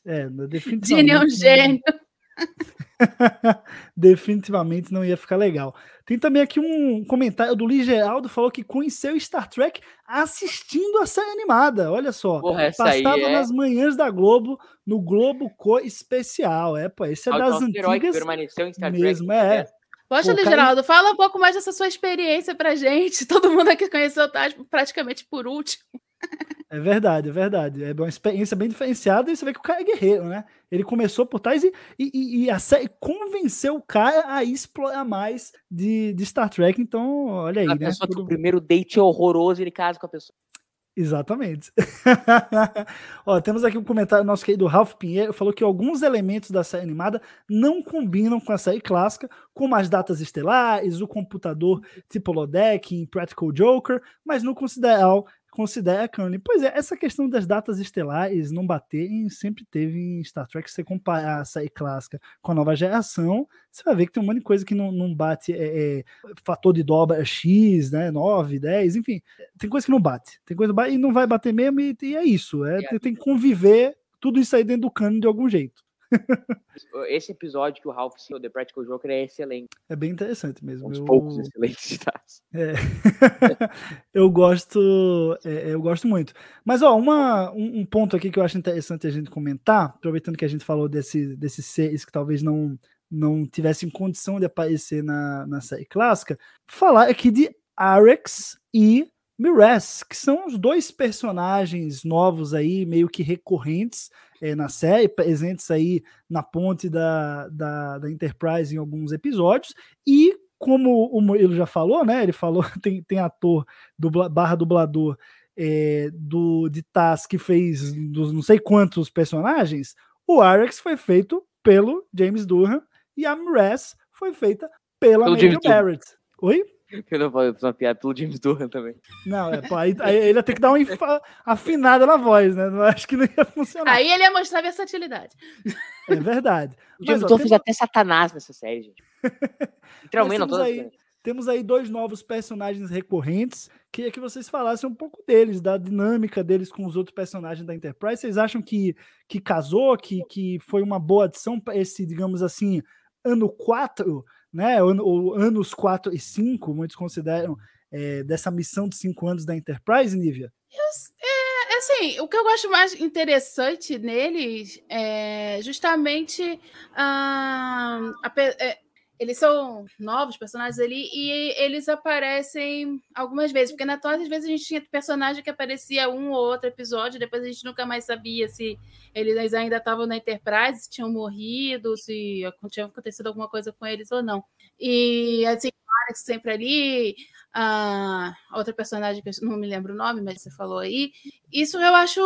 É, definitivamente. Gênio é um gênio. Definitivamente não ia ficar legal. Tem também aqui um comentário do Lee Geraldo, falou que conheceu Star Trek assistindo a série animada. Olha só. Porra, essa aí Passava é- nas manhãs da Globo, no Globo Co Especial. É, pô, esse é das antigas permaneceu em Star Trek. mesmo, é. Poxa, Pô, Luiz Geraldo, fala um pouco mais dessa sua experiência pra gente. Todo mundo aqui conheceu o Taz praticamente por último. É verdade, é verdade. É uma experiência bem diferenciada e você vê que o cara é guerreiro, né? Ele começou por trás e, e, e a série convenceu o cara a explorar mais de, de Star Trek. Então, olha aí, A né? pessoa que Tudo- o primeiro date é horroroso e ele casa com a pessoa. Exatamente. Ó, temos aqui um comentário nosso querido Ralph Pinheiro, falou que alguns elementos da série animada não combinam com a série clássica, como as datas estelares, o computador tipo holodeck em Practical Joker, mas no consideral considera canon. Pois é, essa questão das datas estelares não baterem sempre teve em Star Trek. Se você comparar a série clássica com a nova geração, você vai ver que tem um monte de coisa que não, não bate. É, é, fator de dobra X, né? 9, 10, enfim. Tem coisa que não bate. Tem coisa que bate e não vai bater mesmo, e, e é isso. É, tem que conviver tudo isso aí dentro do cano de algum jeito. Esse episódio que o Ralph citou, The Practical Joker, é excelente. É bem interessante mesmo. Um dos Eu- poucos excelentes Taz. É. eu gosto, é, eu gosto muito. Mas ó, uma, um, um ponto aqui que eu acho interessante a gente comentar, aproveitando que a gente falou desse, desses seres que talvez não não tivessem condição de aparecer na, na série clássica, falar aqui de Arex e Mires, que são os dois personagens novos aí, meio que recorrentes é, na série, presentes aí na ponte da, da, da Enterprise em alguns episódios, e como o Murilo já falou, né? Ele falou, tem, tem ator dubla, barra dublador é, do de Taz que fez dos não sei quantos personagens. O Arex foi feito pelo James Durham e a Mires foi feita pela Pelo Durham. Barrett. Oi? Eu não falei uma piada pelo James Durham também. Não, é, pô, aí, aí ele ia ter que dar uma afinada na voz, né? Eu acho que não ia funcionar. Aí ele ia mostrar versatilidade. É verdade. O James Durham temos- fez até Satanás nessa série, gente. Literalmente, não aí- Temos aí dois novos personagens recorrentes. Queria que vocês falassem um pouco deles, da dinâmica deles com os outros personagens da Enterprise. Vocês acham que, que casou, que, que foi uma boa adição para esse, digamos assim, ano 4, né? Ou, anos 4 e 5, muitos consideram, é, dessa missão de 5 anos da Enterprise, Nívia? É assim, o que eu gosto mais interessante neles é justamente ah, a pe- é, eles são novos personagens ali e eles aparecem algumas vezes, porque na TOS às vezes a gente tinha personagem que aparecia um ou outro episódio, depois a gente nunca mais sabia se eles ainda estavam na Enterprise, se tinham morrido, se tinha acontecido alguma coisa com eles ou não. E assim, Alex sempre ali, a outra personagem que eu não me lembro o nome, mas você falou aí. Isso eu acho,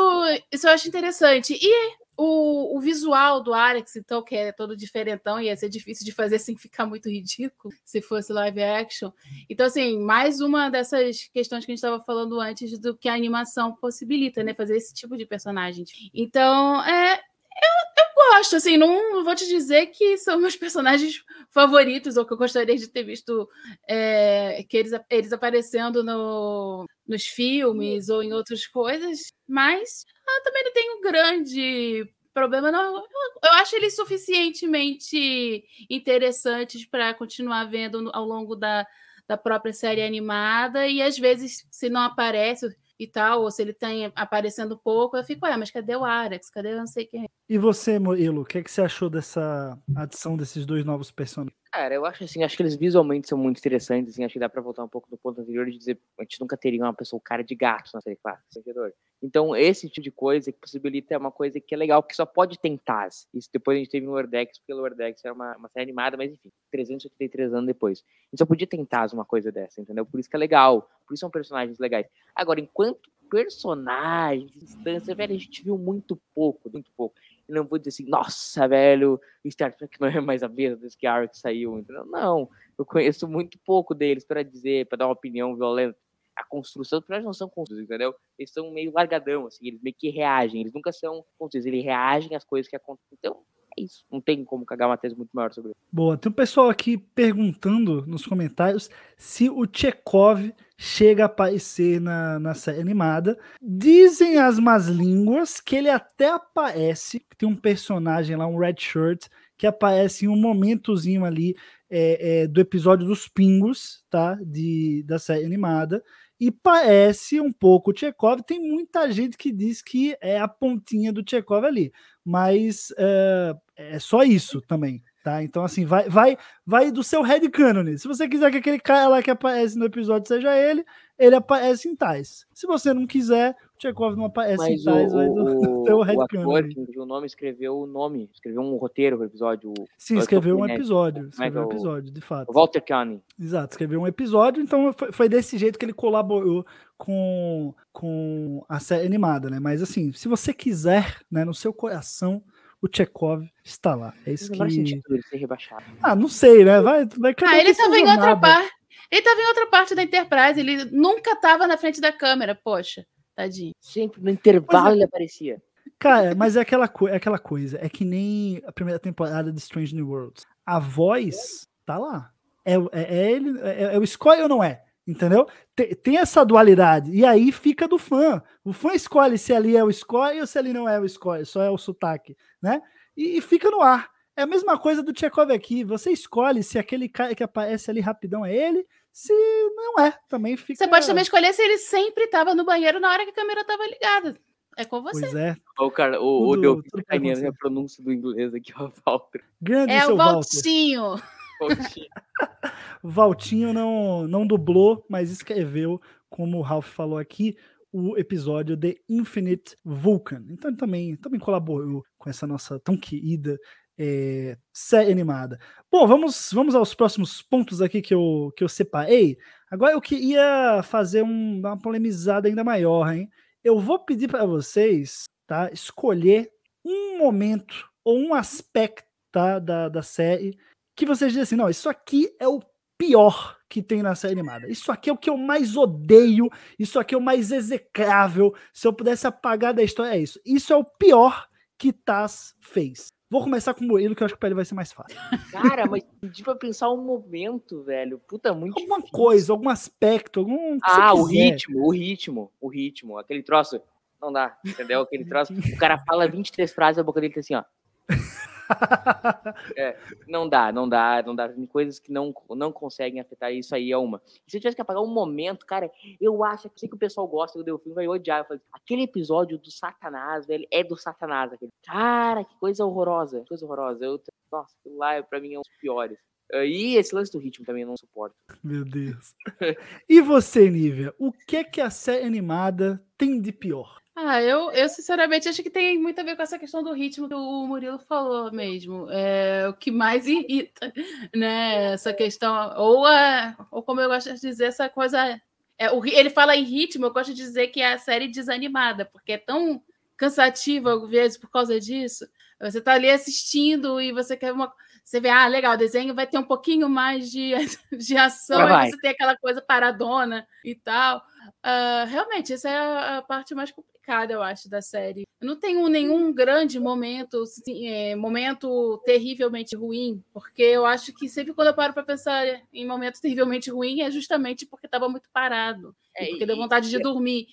isso eu acho interessante. E o, o visual do Alex, então, que é todo diferentão, ia ser difícil de fazer sem ficar muito ridículo, se fosse live action. Então, assim, mais uma dessas questões que a gente estava falando antes do que a animação possibilita, né? Fazer esse tipo de personagem. Então, é. Eu, eu gosto, assim, não vou te dizer que são meus personagens favoritos, ou que eu gostaria de ter visto é, que eles, eles aparecendo no, nos filmes ou em outras coisas, mas eu também não tenho grande problema, não. Eu, eu acho eles suficientemente interessantes para continuar vendo ao longo da, da própria série animada, e às vezes, se não aparece e tal, ou se ele tem aparecendo pouco, eu fico, ué, mas cadê o Arax? Cadê eu não sei quem? é?" E você, Murilo, o que, é que você achou dessa adição desses dois novos personagens? Cara, eu acho assim, acho que eles visualmente são muito interessantes, assim, acho que dá pra voltar um pouco do ponto anterior de dizer, a gente nunca teria uma pessoa cara de gato na série clássica, entendeu? Então, esse tipo de coisa que possibilita é uma coisa que é legal, que só pode tentar. Isso depois a gente teve no Wordex, porque o Wordex era uma, uma série animada, mas enfim, 383 anos depois. A gente só podia tentar uma coisa dessa, entendeu? Por isso que é legal, por isso são personagens legais. Agora, enquanto personagens, instância, velho, a gente viu muito pouco, muito pouco. Eu não vou dizer assim, nossa, velho, o Star Trek não é mais a mesma desde que Ark saiu, entendeu? Não, eu conheço muito pouco deles para dizer, para dar uma opinião violenta. A construção, os personagens não são construídos, entendeu? Eles são meio largadão, assim, eles meio que reagem, eles nunca são construídos, eles reagem às coisas que acontecem. Então, é isso, não tem como cagar uma tese muito maior sobre isso. Boa, tem um pessoal aqui perguntando nos comentários se o Chekhov chega a aparecer na, na série animada. Dizem as más línguas que ele até aparece, tem um personagem lá, um red shirt, que aparece em um momentozinho ali é, é, do episódio dos Pingos, tá? De, da série animada. E parece um pouco o Chekhov. Tem muita gente que diz que é a pontinha do Chekhov ali, mas é, é só isso também. Tá? Então, assim, vai, vai, vai do seu head canon. Se você quiser que aquele cara lá que aparece no episódio seja ele, ele aparece em tais. Se você não quiser, Chekhov não aparece Mas em tais, o, do, o, do seu o head ator que escreveu o nome escreveu o nome, escreveu um roteiro pro episódio. o- Sim, o escreveu um episódio. É Escreveu é um o- episódio, de fato. O Walter County. Exato, escreveu um episódio, então foi, foi desse jeito que ele colaborou com, com a série animada, né? Mas assim, se você quiser, né, no seu coração, o Chekhov está lá. É isso Não que. sentido ele ser rebaixado. Ah, não sei, né? Vai, vai Ah, ele tem sua tava em outra parte. Ele tava em outra parte da Enterprise. Ele nunca tava na frente da câmera. Poxa, tadinho. Sempre no intervalo Pois é. ele aparecia. Cara, mas é aquela, é aquela coisa, é que nem a primeira temporada de Strange New Worlds. A voz tá lá. É, o- é, é ele, é, é o Scoy ou não é? Entendeu? Tem, tem essa dualidade. E aí fica do fã. O fã escolhe se ali é o Scoy ou se ali não é o Scoy, só é o sotaque, né? E, e fica no ar. É a mesma coisa do Chekhov aqui. Você escolhe se aquele cara que aparece ali rapidão é ele, se não é. Também fica. Você pode também escolher se ele sempre tava no banheiro na hora que a câmera tava ligada. É com você. Pois é. O cara, o, o Delfim tudo sacaneando pode a pronúncia do inglês aqui, ó, Walter. Grande É seu o. Valtinho. Valtinho. Valtinho não, não dublou, mas escreveu, como o Ralph falou aqui, o episódio The Infinite Vulcan. Então ele também, também colaborou com essa nossa tão querida é, série animada. Bom, vamos, vamos aos próximos pontos aqui que eu, que eu separei. Agora eu queria fazer um, uma polemizada ainda maior, hein? Eu vou pedir para vocês tá, escolher um momento ou um aspecto tá, da, da série que vocês dizem assim, não, isso aqui é o pior que tem na série animada. Isso aqui é o que eu mais odeio, isso aqui é o mais execrável. Se eu pudesse apagar da história, é isso. Isso é o pior que Taz fez. Vou começar com o Murilo, que eu acho que pra ele vai ser mais fácil. Cara, mas pedir pra pensar um momento, velho. Puta, muito Alguma difícil. coisa, algum aspecto, algum. Ah, o ritmo, o ritmo, o ritmo. Aquele troço. Não dá, entendeu? Aquele troço. O cara fala 23 frases, a boca dele tá assim, ó. É, não dá, não dá, não dá. Tem coisas que não, não conseguem afetar isso aí é uma. E se eu tivesse que apagar um momento, cara, eu acho que sei que o pessoal gosta do Delfim vai odiar. Eu falei, aquele episódio do Satanás, velho, é do Satanás. Aquele. Cara, que coisa horrorosa, que coisa horrorosa. Eu, nossa, aquilo lá pra mim é um dos piores. E esse lance do ritmo também eu não suporto. Meu Deus. E você, Nívia? O que é que a série animada tem de pior? Ah, eu, eu sinceramente acho que tem muito a ver com essa questão do ritmo que o Murilo falou mesmo. É o que mais irrita, né? Essa questão, ou, a, ou como eu gosto de dizer, essa coisa. É, o, ele fala em ritmo, eu gosto de dizer que é a série desanimada, porque é tão cansativa às vezes por causa disso. Você tá ali assistindo e você quer uma. Você vê, ah, legal, o desenho vai ter um pouquinho mais de, de ação, vai. você tem aquela coisa paradona e tal. Ah, realmente, essa é a, a parte mais complicada, eu acho, da série. Eu não tenho nenhum grande momento, assim, é, momento terrivelmente ruim, porque eu acho que sempre quando eu paro para pensar em momento terrivelmente ruim é justamente porque estava muito parado, É, e porque deu e- vontade de e- dormir.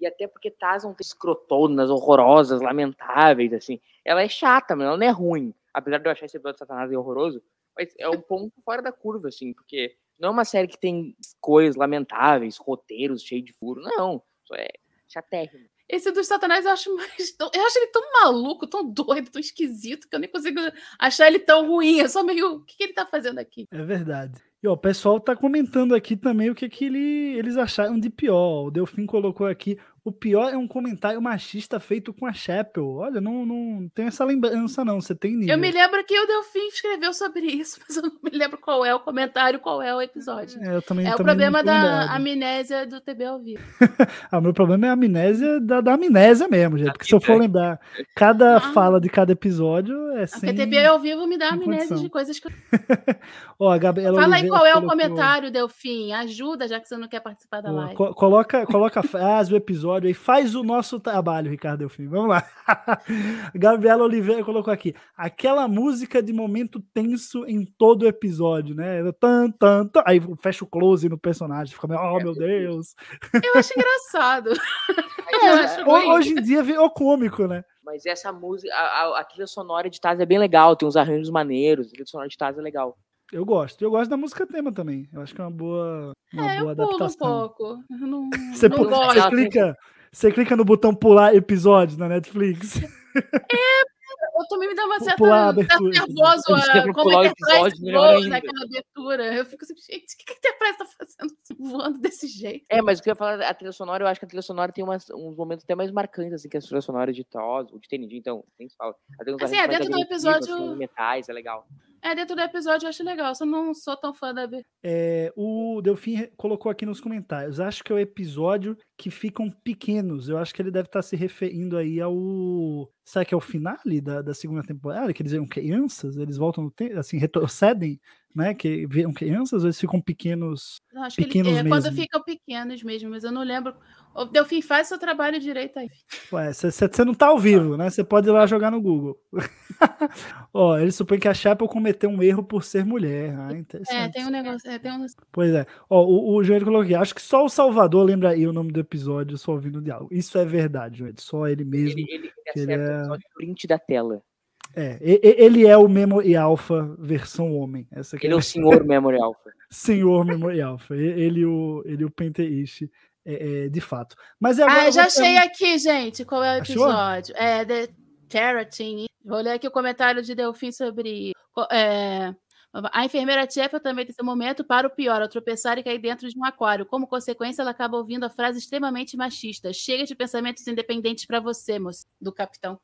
E até porque Taz não tem escrotonas horrorosas, lamentáveis, assim. Ela é chata, mas ela não é ruim. Apesar de eu achar esse episódio de Satanás horroroso, mas é um ponto fora da curva, assim, porque não é uma série que tem coisas lamentáveis, roteiros cheios de furo. Não, isso é chatérrimo. Esse dos Satanás eu acho mais. tão- Eu acho ele tão maluco, tão doido, tão esquisito, que eu nem consigo achar ele tão ruim. Eu só meio. O que, que ele tá fazendo aqui? É verdade. E ó, o pessoal tá comentando aqui também o que, que ele- eles acharam de pior. O Delfim colocou aqui: o pior é um comentário machista feito com a Chapel. Olha, não, não tenho essa lembrança, não. Você tem nível. Eu me lembro que o Delfim escreveu sobre isso, mas eu não me lembro qual é o comentário, qual é o episódio. É, eu também, É o também não problema da lembrado. amnésia do TB ao vivo. Ah, o meu problema é a amnésia da, da amnésia mesmo, gente. Porque se eu for lembrar cada Ah. fala de cada episódio, é Porque sem. TB ao vivo me dá amnésia condição. de coisas que eu... Ó, a Gabriela Fala aí Oliveira qual é o colocou- comentário, Delfim. Ajuda, já que você não quer participar da Ó, live. co- coloca, coloca a frase, o episódio episódio e faz o nosso trabalho, Ricardo Delfim. Vamos lá. Gabriela Oliveira colocou aqui. Aquela música de momento tenso em todo o episódio, né? Tan, tan, tan. Aí fecha o close no personagem, fica meio, oh meu Deus. Eu acho engraçado. É, acho hoje em dia virou cômico, né? Mas essa música, a, a, a trilha sonora de Taz é bem legal, tem uns arranjos maneiros, a trilha sonora de Taz é legal. Eu gosto. Eu gosto da música tema também. Eu acho que é uma boa, uma é, boa eu pulo adaptação. um pouco. Eu não, Você, não gosto. você clica, você clica no botão pular episódio na Netflix. Eu também me dá uma certa, Pular a certo abertura. nervoso Eles a, querem como pular o a voa naquela abertura. Eu fico assim, gente, o que, que a Enterprise tá fazendo voando desse jeito? É, mas o que eu ia falar, a trilha sonora, eu acho que a trilha sonora tem umas, uns momentos até mais marcantes, assim, que as trilhas sonoras de TOS, ou de TND, então, nem se fala. Assim, é, dentro do agressivos, episódio- assim, metais, é legal. É, dentro do episódio eu acho legal, só não sou tão fã da abertura. É, o Delfim colocou aqui nos comentários. Acho que é o episódio que ficam pequenos. Eu acho que ele deve estar se referindo aí ao. Será que é o finale da, da segunda temporada? Que eles eram crianças? Eles voltam no tempo, assim, retrocedem, né? Que viram crianças ou eles ficam pequenos? Eu acho que ele, Pequenos é, quando ficam pequenos mesmo, mas eu não lembro. O Delfim faz seu trabalho direito aí. Ué, você não tá ao vivo, né? Você pode ir lá jogar no Google. Ó, ele supõe que a Chapel cometeu um erro por ser mulher. Ah, interessante. É, tem um negócio. É, tem um... Pois é. Ó, o, o Joelho colocou aqui. Acho que só o Salvador lembra aí o nome do episódio, só ouvindo o diálogo. Isso é verdade, Joelho. Só ele mesmo. Ele, ele, que ele é- só de print da tela. É, ele é o Memory Alpha versão homem. Essa Ele é o senhor Memory Alpha. senhor Memory Alpha. Ele o, ele o Penteish, é, é, de fato. Mas é agora Ah, eu já achei pergun- aqui, gente, qual é o Achou? episódio. É The Terratine. Vou ler aqui o comentário de Delfim sobre. é, a enfermeira Chapel também tem seu momento para o pior, ao tropeçar e cair dentro de um aquário. Como consequência, ela acaba ouvindo a frase extremamente machista. Chega de pensamentos independentes para você, moço. Do capitão.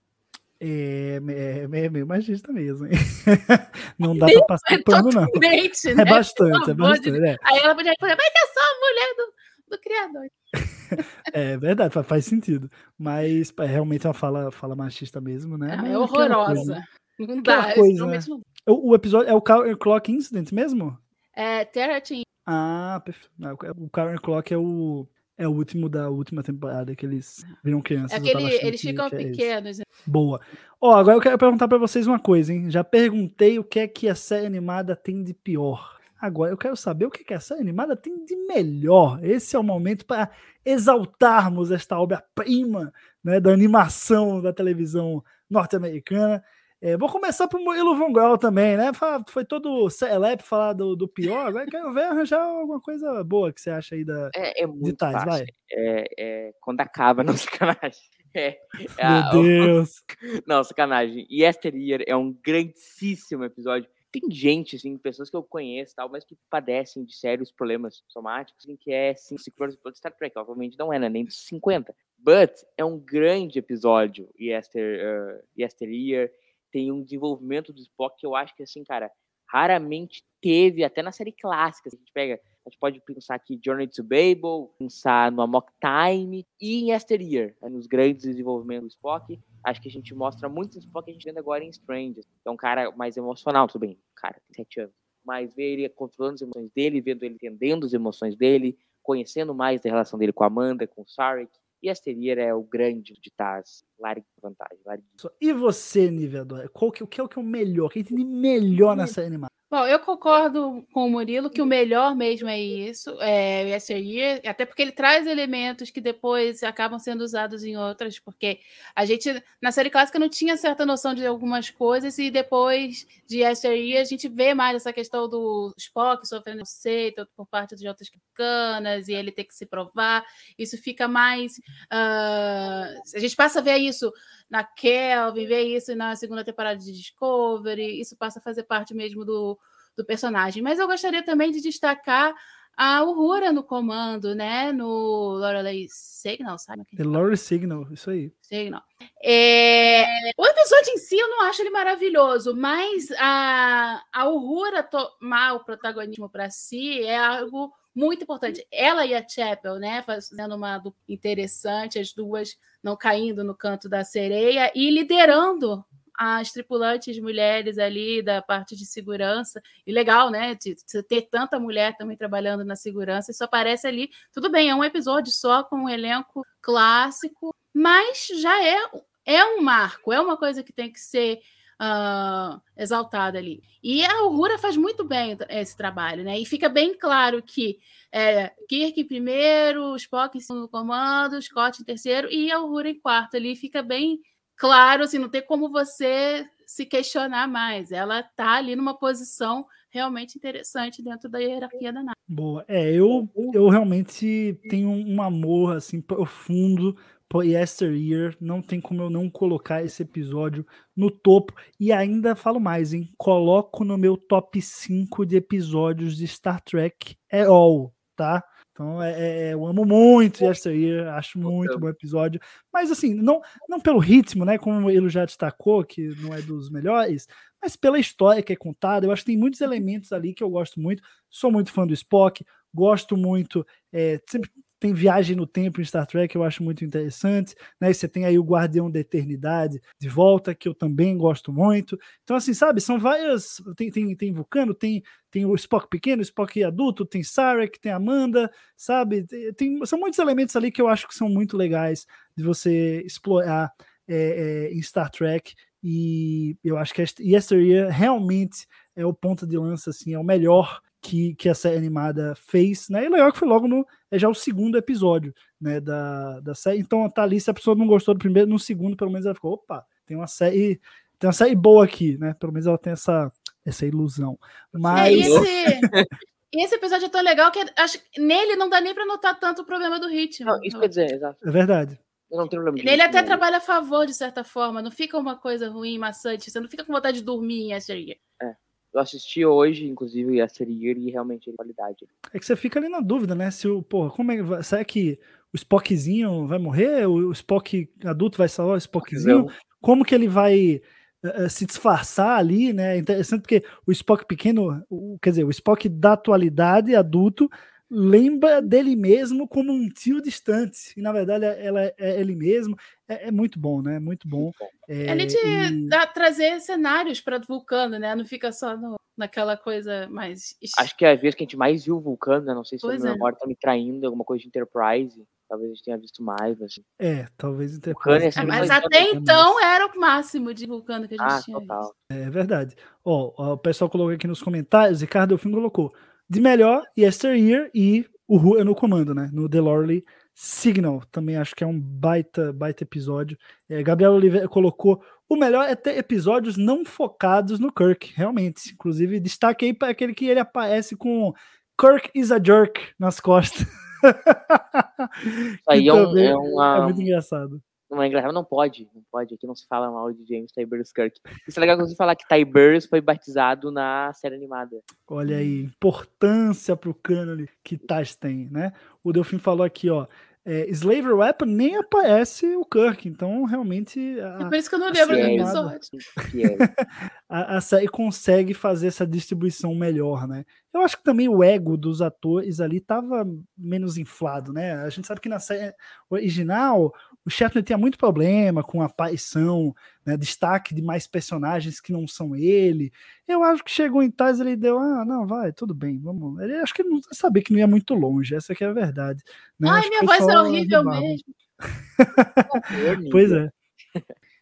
É, é, é meio machista mesmo. hein? Não dá pra passar pano, não. É né? bastante, é amor de bastante. É, Aí ela podia falar, mas é só a mulher do, do criador. é verdade, fa- faz sentido. Mas é, realmente é uma fala, fala machista mesmo, né? Ah, é coisa, horrorosa. né? Não dá, coisa, realmente não dá. O, o episódio é o Counter Clock Incident mesmo? É, Terratine. Ah, perfeito. O Counter Clock é o, é o último da última temporada que eles viram crianças. É eles ficam é pequenos. né? Boa. Ó, agora eu quero perguntar pra vocês uma coisa, hein? Já perguntei o que é que a série animada tem de pior. Agora eu quero saber o que é que a série animada tem de melhor. Esse é o momento para exaltarmos esta obra-prima né, da animação da televisão norte-americana. É, vou começar por Murilo Von Grau também, né? Foi todo celebre falar do, do pior. Agora quero ver arranjar alguma coisa boa que você acha aí da. É, é muito Tais, fácil. vai. É, é quando acaba, não sacanagem. É, é Meu Deus. Não, sacanagem. Yesteryear é um grandíssimo episódio. Tem gente, assim, pessoas que eu conheço e tal, mas que padecem de sérios problemas somáticos, assim, que é assim, ciclo de Star Trek. Obviamente não é, né? Nem dos 50. But é um grande episódio, Yester, uh, Yesteryear. Tem um desenvolvimento do Spock que eu acho que, assim, cara, raramente teve, até na série clássica. A gente pega, a gente pode pensar aqui Journey to Babel, pensar no Amok Time e em Yesteryear, né, nos grandes desenvolvimentos do Spock. Acho que a gente mostra muito Spock que a gente vendo agora em Strange. É um cara mais emocional, tudo bem, cara, tem sete anos. Mas ver ele controlando as emoções dele, vendo ele entendendo as emoções dele, conhecendo mais da relação dele com a Amanda, com o Sarek. E Yesteryear é o grande de Taz. Largue vantagem, largue. E você, Nivedor? Qual que, o que é o que é o melhor? Quem tem melhor série animada? Bom, eu concordo com o Murilo que o melhor mesmo é isso, é Yesteryear, até porque ele traz elementos que depois acabam sendo usados em outras, porque a gente, na série clássica, não tinha certa noção de algumas coisas, e depois de Yesteryear a gente vê mais essa questão do Spock sofrendo conceito por parte de outras canas, e ele ter que se provar, isso fica mais... ah, a gente passa a ver isso na Kelvin, ver isso na segunda temporada de Discovery, isso passa a fazer parte mesmo do, do personagem. Mas eu gostaria também de destacar a Uhura no comando, né? No Lorelei Signal, sabe? The Lore Signal, isso aí. Signal. É, O episódio em si eu não acho ele maravilhoso, mas a, a Uhura tomar o protagonismo para si é algo muito importante. Ela e a Chapel, né, fazendo uma interessante, as duas não caindo no canto da sereia e liderando as tripulantes mulheres ali da parte de segurança. E legal, né? De, de ter tanta mulher também trabalhando na segurança. Isso aparece ali. Tudo bem, é um episódio só com um elenco clássico, mas já é, é um marco, é uma coisa que tem que ser uh, exaltada ali. E a Uhura faz muito bem esse trabalho, né? E fica bem claro que é, Kirk em primeiro, Spock em segundo comando, Scott em terceiro e a Uhura em quarto. Ali fica bem claro, assim, não tem como você se questionar mais. Ela tá ali numa posição realmente interessante dentro da hierarquia da nave. Boa. É, eu, eu realmente tenho um amor assim profundo Yesteryear. Não tem como eu não colocar esse episódio no topo. E ainda falo mais, hein? Coloco no meu top 5 de episódios de Star Trek é all, tá? Então é, é, eu amo muito Yesteryear, acho muito bom episódio. Mas assim, não, não pelo ritmo, né? Como ele já destacou, que não é dos melhores, mas pela história que é contada, eu acho que tem muitos elementos ali que eu gosto muito. Sou muito fã do Spock, gosto muito. É, sempre tem viagem no tempo em Star Trek, eu acho muito interessante. Né? Você tem aí o Guardião da Eternidade de volta, que eu também gosto muito. Então, assim, sabe, são várias. Tem, tem, tem Vulcano, tem, tem o Spock pequeno, o Spock adulto, tem Sarek, tem Amanda, sabe? Tem, são muitos elementos ali que eu acho que são muito legais de você explorar é, é, em Star Trek. E eu acho que Yesteryear realmente é o ponto de lança, assim, é o melhor que, que a série animada fez, né? E legal que foi logo no. É já o segundo episódio, né? Da, da série. Então tá ali, se a pessoa não gostou do primeiro, no segundo, pelo menos ela ficou, opa, tem uma série. Tem uma série boa aqui, né? Pelo menos ela tem essa, essa ilusão. Mas. É, esse, esse episódio é tão legal que acho, nele não dá nem para notar tanto o problema do ritmo. Não, isso quer dizer, exato. É verdade. não tenho problema Ele até trabalha a favor, de certa forma. Não fica uma coisa ruim, maçante. Você não fica com vontade de dormir em SRG. É. Eu assisti hoje, inclusive, a série e realmente é qualidade. É que você fica ali na dúvida, né? Se o, porra, como é que será que o Spockzinho vai morrer? O, Spock adulto vai salvar o Spockzinho? Como que ele vai uh, se disfarçar ali, né? É interessante porque o Spock pequeno, o, quer dizer, o Spock da atualidade, adulto, lembra dele mesmo como um tio distante. E na verdade ela é, é ele mesmo. É, é, muito bom, né? Muito bom. É, ele te e... dá, trazer cenários para Vulcano, né? Não fica só no, naquela coisa mais. Acho que é a vez que a gente mais viu Vulcano, né? Não sei se pois a minha é. memória tá me traindo, alguma coisa de Enterprise. Talvez a gente tenha visto mais. Assim. É, talvez Enterprise. É, mas até então era o máximo de Vulcano que a gente ah, tinha total. visto. É verdade. Ó, o pessoal colocou aqui nos comentários, Ricardo Delfim colocou de melhor, Yesteryear e o Ru é no comando, né? No Delorly Signal. Também acho que é um baita, baita episódio. É, Gabriel Oliveira colocou o melhor é ter episódios não focados no Kirk, realmente. Inclusive, destaque aí para aquele que ele aparece com Kirk is a jerk nas costas. aí é, um, é, uma... é muito engraçado não é engraçado, não pode, não pode, aqui não se fala mal de James Tiberius Kirk. Isso é legal você falar que Tiberius foi batizado na série animada. Olha aí, importância pro cânone que Tais tem, né? O Delfim falou aqui, ó, é, Slaver Weapon nem aparece o Kirk, então realmente. A, é por isso que eu não lembro do episódio. a, a série consegue fazer essa distribuição melhor, né? Eu acho que também o ego dos atores ali estava menos inflado, né? A gente sabe que na série original o Shatner tinha muito problema com a aparição, né, destaque de mais personagens que não são ele. Eu acho que chegou em Tais ele deu, ah, não, vai, tudo bem, vamos. Ele acho que ele não sabia que não ia muito longe, essa que é a verdade. Né? Ai, minha voz é horrível mesmo. pois é.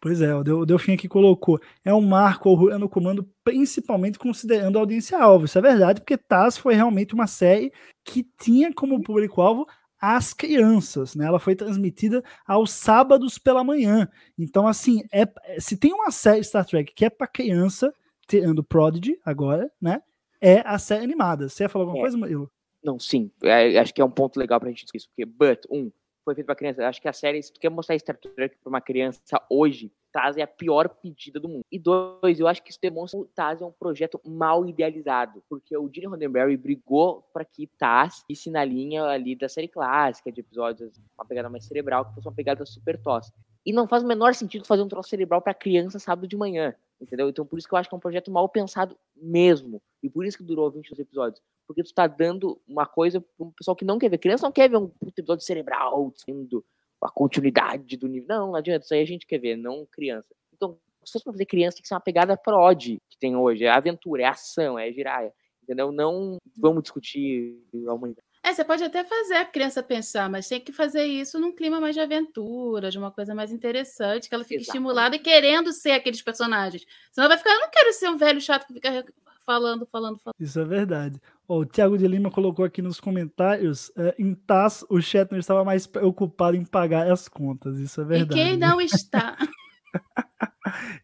Pois é, o Delfim aqui colocou. É um marco no comando, principalmente considerando a audiência-alvo. Isso é verdade, porque Taz foi realmente uma série que tinha como público-alvo às crianças, né? Ela foi transmitida aos sábados pela manhã. Então, assim, é, se tem uma série Star Trek que é para criança, tirando Prodigy agora, né? É a série animada. Você ia falar alguma é. coisa, Murilo? Não, sim. É, acho que é um ponto legal pra gente discutir isso, porque, but, um, foi feito pra criança. Acho que a série, se tu quer mostrar Star Trek pra uma criança hoje, Taz é a pior pedida do mundo. E dois, eu acho que isso demonstra que o Taz é um projeto mal idealizado, porque o Gene Roddenberry brigou para que Taz fosse na linha ali da série clássica, de episódios, uma pegada mais cerebral, que fosse uma pegada super tosse. E não faz o menor sentido fazer um troço cerebral para criança sábado de manhã, entendeu? Então por isso que eu acho que é um projeto mal pensado mesmo. E por isso que durou 22 episódios. Porque tu tá dando uma coisa pro pessoal que não quer ver. Criança não quer ver um episódio cerebral sendo a continuidade do nível. Não, não adianta, isso aí a gente quer ver, não criança. Então, Se fosse pra fazer criança, tem que ser uma pegada prod que tem hoje. É aventura, é ação, é giraia. Entendeu? Não vamos discutir a humanidade. É, você pode até fazer a criança pensar, mas tem que fazer isso num clima mais de aventura, de uma coisa mais interessante, que ela fique Exato. estimulada e querendo ser aqueles personagens. Senão vai ficar, eu não quero ser um velho chato que fica falando, falando, falando. Isso é verdade. Ó, o Thiago de Lima colocou aqui nos comentários: é, em TAS, o Shatner estava mais preocupado em pagar as contas. Isso é E verdade. quem não está?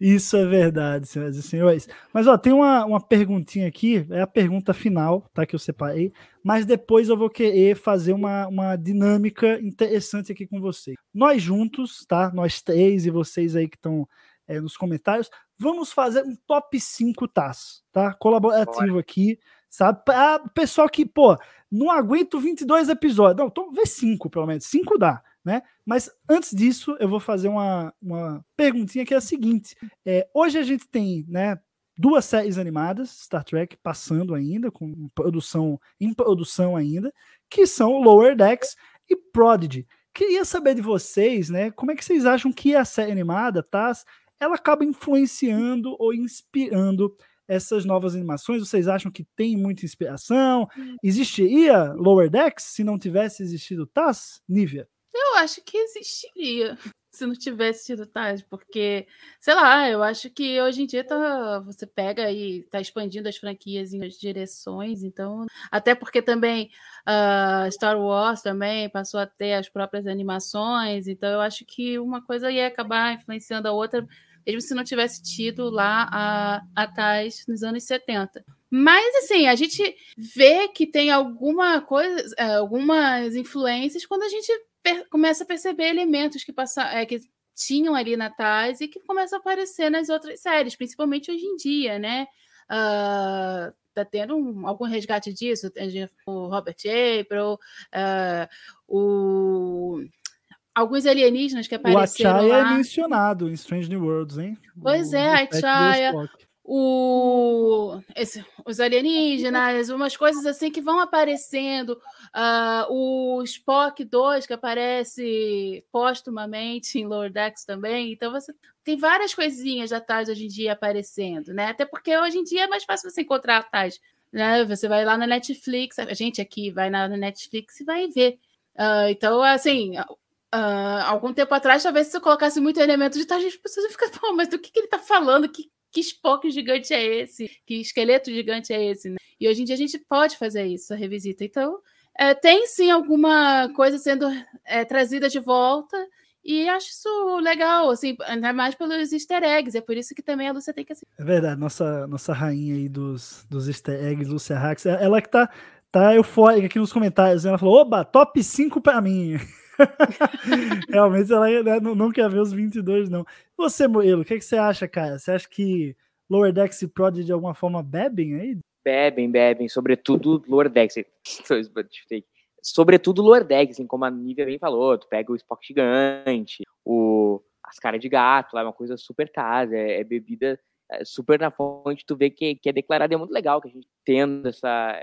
Isso é verdade, senhoras e senhores. Mas ó, tem uma, uma perguntinha aqui, é a pergunta final, tá? Que eu separei. Mas depois eu vou querer fazer uma, uma dinâmica interessante aqui com vocês. Nós juntos, tá? Nós três e vocês aí que estão é, nos comentários, vamos fazer um top 5 TAS, tá? Colaborativo aqui, sabe? Para o pessoal que, pô, não aguento 22 episódios. Não, então vê 5 pelo menos. 5 dá, né? Mas antes disso, eu vou fazer uma, uma perguntinha que é a seguinte. É, hoje a gente tem, né, duas séries animadas, Star Trek, passando ainda, com produção, em produção ainda, que são Lower Decks e Prodigy. Queria saber de vocês, né, como é que vocês acham que a série animada, tá, ela acaba influenciando ou inspirando essas novas animações? Vocês acham que tem muita inspiração? Existiria Lower Decks se não tivesse existido TAS, Nívia? Eu acho que existiria se não tivesse tido Taz, porque, sei lá, eu acho que hoje em dia tá, você pega e tá expandindo as franquias em direções, então, até porque também uh, Star Wars também passou a ter as próprias animações, então eu acho que uma coisa ia acabar influenciando a outra, mesmo se não tivesse tido lá a, a Taz nos anos 70. Mas assim, a gente vê que tem alguma coisa, eh, algumas influências quando a gente começa a perceber elementos que, passa, é, que tinham ali na Taz e que começam a aparecer nas outras séries, principalmente hoje em dia, né? Ah, tá tendo um- algum resgate disso, o Robert April, ah, o alguns alienígenas que O apareceram Achaya é lá. mencionado em Strange New Worlds, hein? Pois O- é, o Achaya. O, esse- os alienígenas, umas coisas assim que vão aparecendo. ah, o Spock 2, que aparece postumamente em Lower Decks também. Então, você tem várias coisinhas da Taz hoje em dia aparecendo, né? Até porque hoje em dia é mais fácil você encontrar a Taz. Né? Você vai lá na Netflix, a gente aqui vai na Netflix e vai ver. Ah, então, assim, ah, algum tempo atrás, talvez se eu colocasse muito elemento de Taz, as pessoas iam ficar, pô, mas do que, que ele tá falando? Que que Spock gigante é esse? Que esqueleto gigante é esse? Né? E hoje em dia a gente pode fazer isso, a revisita. Então, é, tem sim alguma coisa sendo é, trazida de volta. E acho isso legal, assim, ainda mais pelos easter eggs. É por isso que também a Lúcia tem que assistir. É verdade, nossa, nossa rainha aí dos, dos easter eggs, Lúcia Hax, ela que tá, tá eufórica aqui nos comentários. Ela falou: oba, top 5 pra mim. Realmente ela né, não, não quer ver os 22, não. Você, Murilo, o que, que você acha, cara? Você acha que Lower Decks e Prodigy de alguma forma bebem aí? Bebem, bebem, sobretudo Lower Decks. sobretudo Lower Decks, assim, como a Nívia bem falou, tu pega o Spock gigante, o, as caras de gato, lá é uma coisa super casa, é, é bebida é, super na fonte, tu vê que, que é declarado, é muito legal que a gente tendo essa,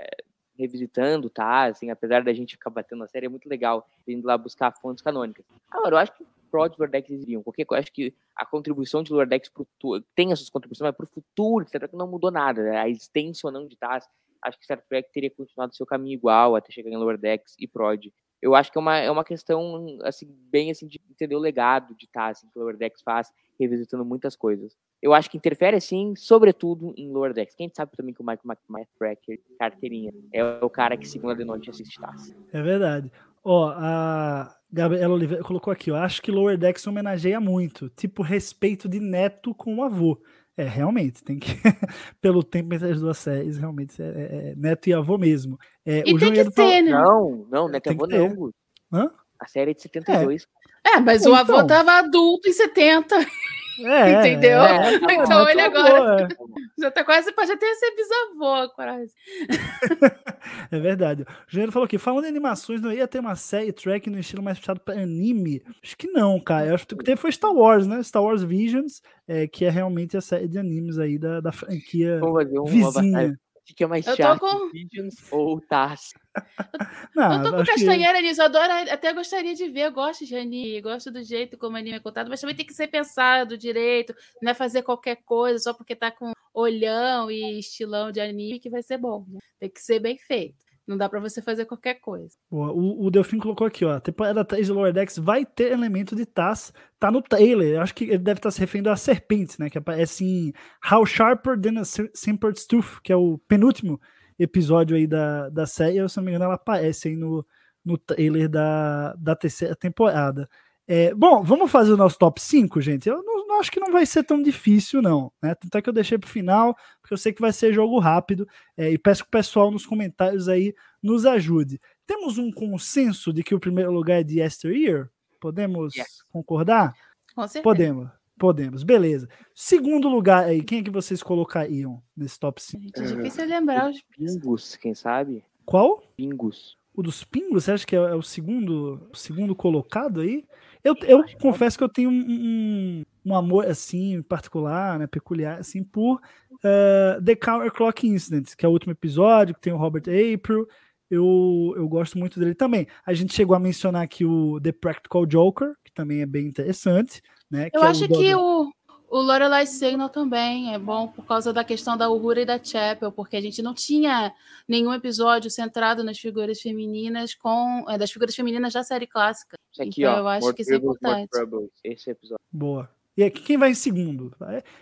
revisitando, tá, assim, apesar da gente ficar batendo na série, é muito legal indo lá buscar fontes canônicas. Agora, eu acho que Prod e Lower Decks iriam, qualquer coisa, acho que a contribuição de Lower Decks pro, tem essas contribuições, mas pro futuro, Star Trek não mudou nada, né? a existência ou não de TAS, acho que Star Trek teria continuado seu caminho igual até chegar em Lower Decks e Prod. Eu acho que é uma, é uma questão, assim, bem assim, de entender o legado de TAS, assim, que Lower Decks faz, revisitando muitas coisas. Eu acho que interfere, sim, sobretudo em Lower Decks. Quem sabe também que o Michael McCracker, carteirinha, é o cara que segunda de noite assiste TAS. É verdade. Ó, a Gabriela Oliveira colocou aqui, ó, acho que Lower Decks homenageia muito, tipo respeito de neto com o avô. É, realmente, tem que. Pelo tempo entre as duas séries, realmente é, é- é neto e avô mesmo. É, E tem que Joelheiro falou- ter, né? Não, não, não é Tem avô que ter. não. Hã? A série é de 72. É, mas Então. o avô tava adulto em 70, É, entendeu? é, então neto ele avô, agora é. já tá quase, pode até ser bisavô, quase. É verdade. O Joelheiro falou aqui, falando em animações, não ia ter uma série track no estilo mais puxado para anime? Acho que não, cara. Eu Acho que o que teve foi Star Wars, né? Star Wars Visions, é, que é realmente a série de animes aí da, da franquia vizinha. O que é mais Eu tô chato? com- Pigeons ou Taz? Não, eu tô com acho que- castanheira nisso, eu adoro, até gostaria de ver, eu gosto de anime, gosto do jeito como o anime é contado, mas também tem que ser pensado direito, não é fazer qualquer coisa só porque tá com olhão e estilão de anime que vai ser bom. né? Tem que ser bem feito. Não dá pra você fazer qualquer coisa. Boa. O, o Delfim colocou aqui, ó. A temporada 3 de Lower Decks vai ter elemento de Taz. Tá no trailer. Eu acho que ele deve estar se referindo a serpentes, né? Que aparece em How Sharper Than a Sim- Simpered Tooth, que é o penúltimo episódio aí da, da série. Eu, se não me engano, ela aparece aí no, no trailer da, da terceira temporada. É, bom, vamos fazer o nosso top 5, gente. Eu não, não acho que não vai ser tão difícil, não. Né? Tanto é que eu deixei pro final, porque eu sei que vai ser jogo rápido. é, e peço que o pessoal nos comentários aí nos ajude. Temos um consenso de que o primeiro lugar é de Yesteryear? Podemos Yes. concordar? Com certeza. Podemos, podemos, beleza. Segundo lugar aí, quem é que vocês colocariam nesse top 5? Gente, é difícil lembrar os. Pingus, quem sabe? Qual? Pingus. O dos pingos? Você acha que é, é o segundo, o segundo colocado aí? Eu, eu confesso que eu tenho um, um, amor assim particular, né, peculiar assim por eh, The Counter Clock Incident, que é o último episódio que tem o Robert April. Eu, eu gosto muito dele também. A gente chegou a mencionar aqui o The Practical Joker, que também é bem interessante, né? Eu que é acho o que o, o Lorelai Signal também é bom por causa da questão da Uhura e da Chapel, porque a gente não tinha nenhum episódio centrado nas figuras femininas com é, das figuras femininas da série clássica. Isso aqui, Então, ó. eu acho que isso é importante. Esse episódio. Boa. E aqui, quem vai em segundo?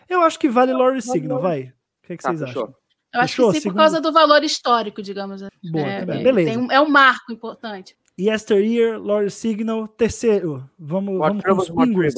Eu acho que vale Lord Signal, vai. O que, é que Tá, vocês fechou. acham? Eu acho Fechou? que sim, Segundo- por causa do valor histórico, digamos. assim. Boa, é, tá bem, é, beleza. tem um- é um marco importante. Yesteryear, Lord Signal, terceiro. Vamos, More vamos com os pingos.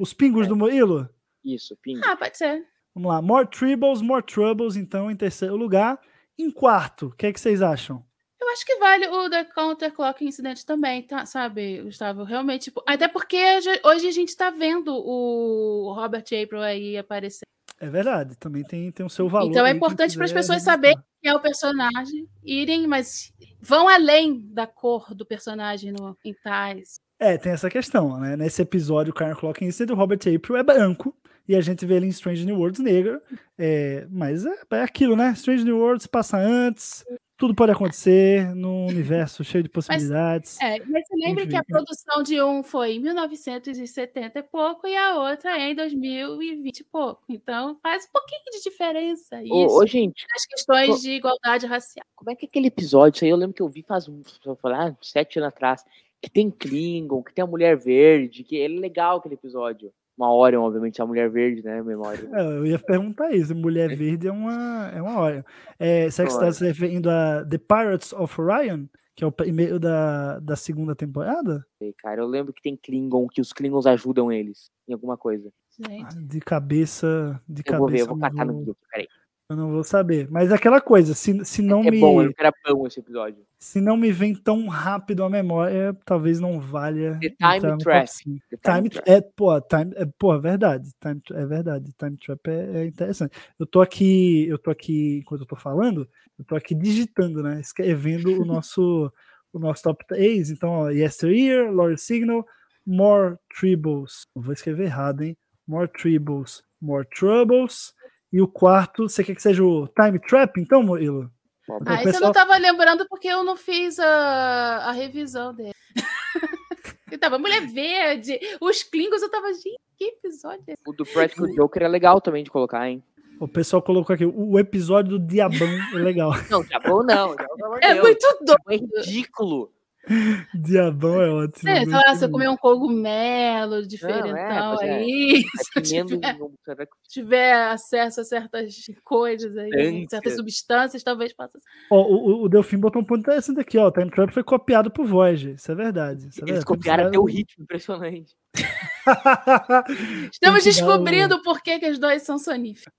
Os pingos É. do Murilo? Isso, Pingus. Ah, pode ser. Vamos lá. More Tribbles, More Troubles, então, em terceiro lugar. Em quarto, o que, é que vocês acham? Eu acho que vale o The Counter Clock Incident também, tá? Sabe, Gustavo? Realmente, tipo, até porque hoje- a gente tá vendo o Robert April aí aparecer. É verdade, também tem, tem o seu valor. Então é importante para as pessoas saberem quem é o personagem, irem, mas vão além da cor do personagem no, em tais. É, tem essa questão, né? Nesse episódio, o Karen Clock Incident, o Robert April é branco. E a gente vê ele em Strange New Worlds negro. É, mas é, é aquilo, né? Strange New Worlds passa antes. Tudo pode acontecer num universo cheio de possibilidades. É, mas você lembra que a produção de um foi em 1970 e pouco e a outra é em 2020 e pouco. Então faz um pouquinho de diferença isso Ô, ô, gente, nas questões ô- de igualdade racial. como é que é aquele episódio? Isso aí eu lembro que eu vi faz um, uns sete anos atrás. Que tem Klingon, que tem a Mulher Verde, que ele é legal aquele episódio. Uma hora, obviamente, a Mulher Verde, né? Memória. É, eu ia perguntar isso. Mulher Verde é uma, é uma hora. É, será que você está se referindo a The Pirates of Orion? Que é o primeiro da, da segunda temporada? Sei, Cara, eu lembro que tem Klingon, que os Klingons ajudam eles em alguma coisa. Ah, Gente. De cabeça. De Eu cabeça. vou ver, eu vou catar no Google, peraí. Eu não vou saber. Mas é aquela coisa, se, se não é me. bom, lembro que era bom esse episódio. Se não me vem tão rápido a memória, talvez não valha. The Time Trap. The Time, Trap. é, pô, time, é, pô, é verdade. Time, é verdade. Time Trap é, é interessante. Eu tô aqui, eu tô aqui, enquanto eu tô falando, eu tô aqui digitando, né? Escrevendo o nosso, o nosso top 3. Então, ó, Yesteryear, Lord Signal, More Tribbles. Vou escrever errado, hein? More Tribbles, More Troubles. E o quarto, você quer que seja o Time Trap, então, Murilo? Ó, Ah, esse eu pessoal- não tava lembrando porque eu não fiz a, a revisão dele. eu tava Mulher Verde, os Klingons, eu tava, gente, que episódio é esse? O do Practical Joker é legal também de colocar, hein? O pessoal colocou aqui, o episódio do Diabão é legal. Não, tá bom não. de É Deus. muito doido. É ridículo. Diabão é ótimo. Sei muito lá, você bom. comer um cogumelo diferentão pois é. aí, Vai se comendo tiver, tiver acesso a certas coisas aí, Substância. certas substâncias, talvez possa Ó, o, o- Delfim botou um ponto interessante aqui, ó. O Time Trap foi copiado por Voyager. Isso é verdade. Isso é Eles verdade. copiaram até o ritmo, impressionante. Estamos dar o- descobrindo por que, que os dois são soníferos.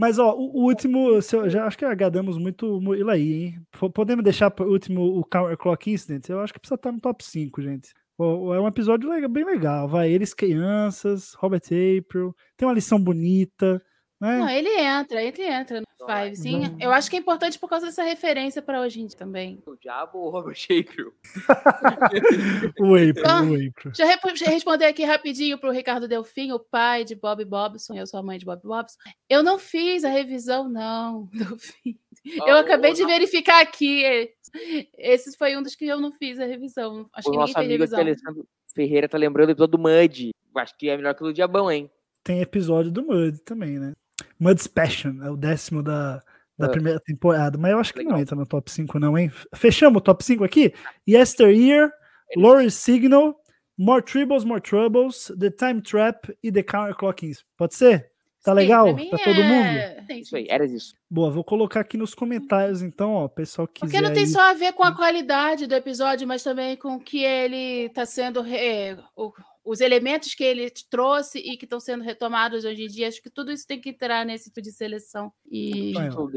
Mas, ó, o, o último, eu já acho que agradamos muito o Murilo aí, hein? Podemos deixar por último o Counter Clock Incident? Eu acho que precisa estar no top 5, gente. É um episódio bem legal. Vai, eles crianças, Robert April, tem uma lição bonita, né? Não, ele entra, ele entra no Five, sim. Não. Eu acho que é importante por causa dessa referência pra hoje em dia também. O diabo ou o Robert Shapiro? O April, Ah. o April. Deixa eu responder aqui rapidinho pro Ricardo Delfim, o pai de Bob Bobson, eu sou a mãe de Bob Bobson. Eu não fiz a revisão, não, fiz. Eu Ah, acabei o- de verificar aqui. Esse foi um dos que eu não fiz a revisão. Acho O que nosso ninguém fez amigo aqui, revisão. Alessandro Ferreira, tá lembrando do episódio do Mud. Acho que é melhor que o do Diabão, hein? Tem episódio do Mud também, né? Mud's Passion, é o décimo da, da Ah. primeira temporada. Mas eu acho que não Legal. entra no top 5, não, hein? Fechamos o top 5 aqui? Yesteryear, Lori Signal, More Tribbles, More Troubles, The Time Trap e The Counterclockings. Pode ser? Tá Sim, legal? pra Pra todo mundo? é- Sim, Isso aí, era isso. Boa, vou colocar aqui nos comentários, então, ó, o pessoal que Porque não tem aí- só a ver com a qualidade do episódio, mas também com o que ele está sendo. re- o- os elementos que ele trouxe e que estão sendo retomados hoje em dia. Acho que tudo isso tem que entrar nesse tipo de seleção. E do-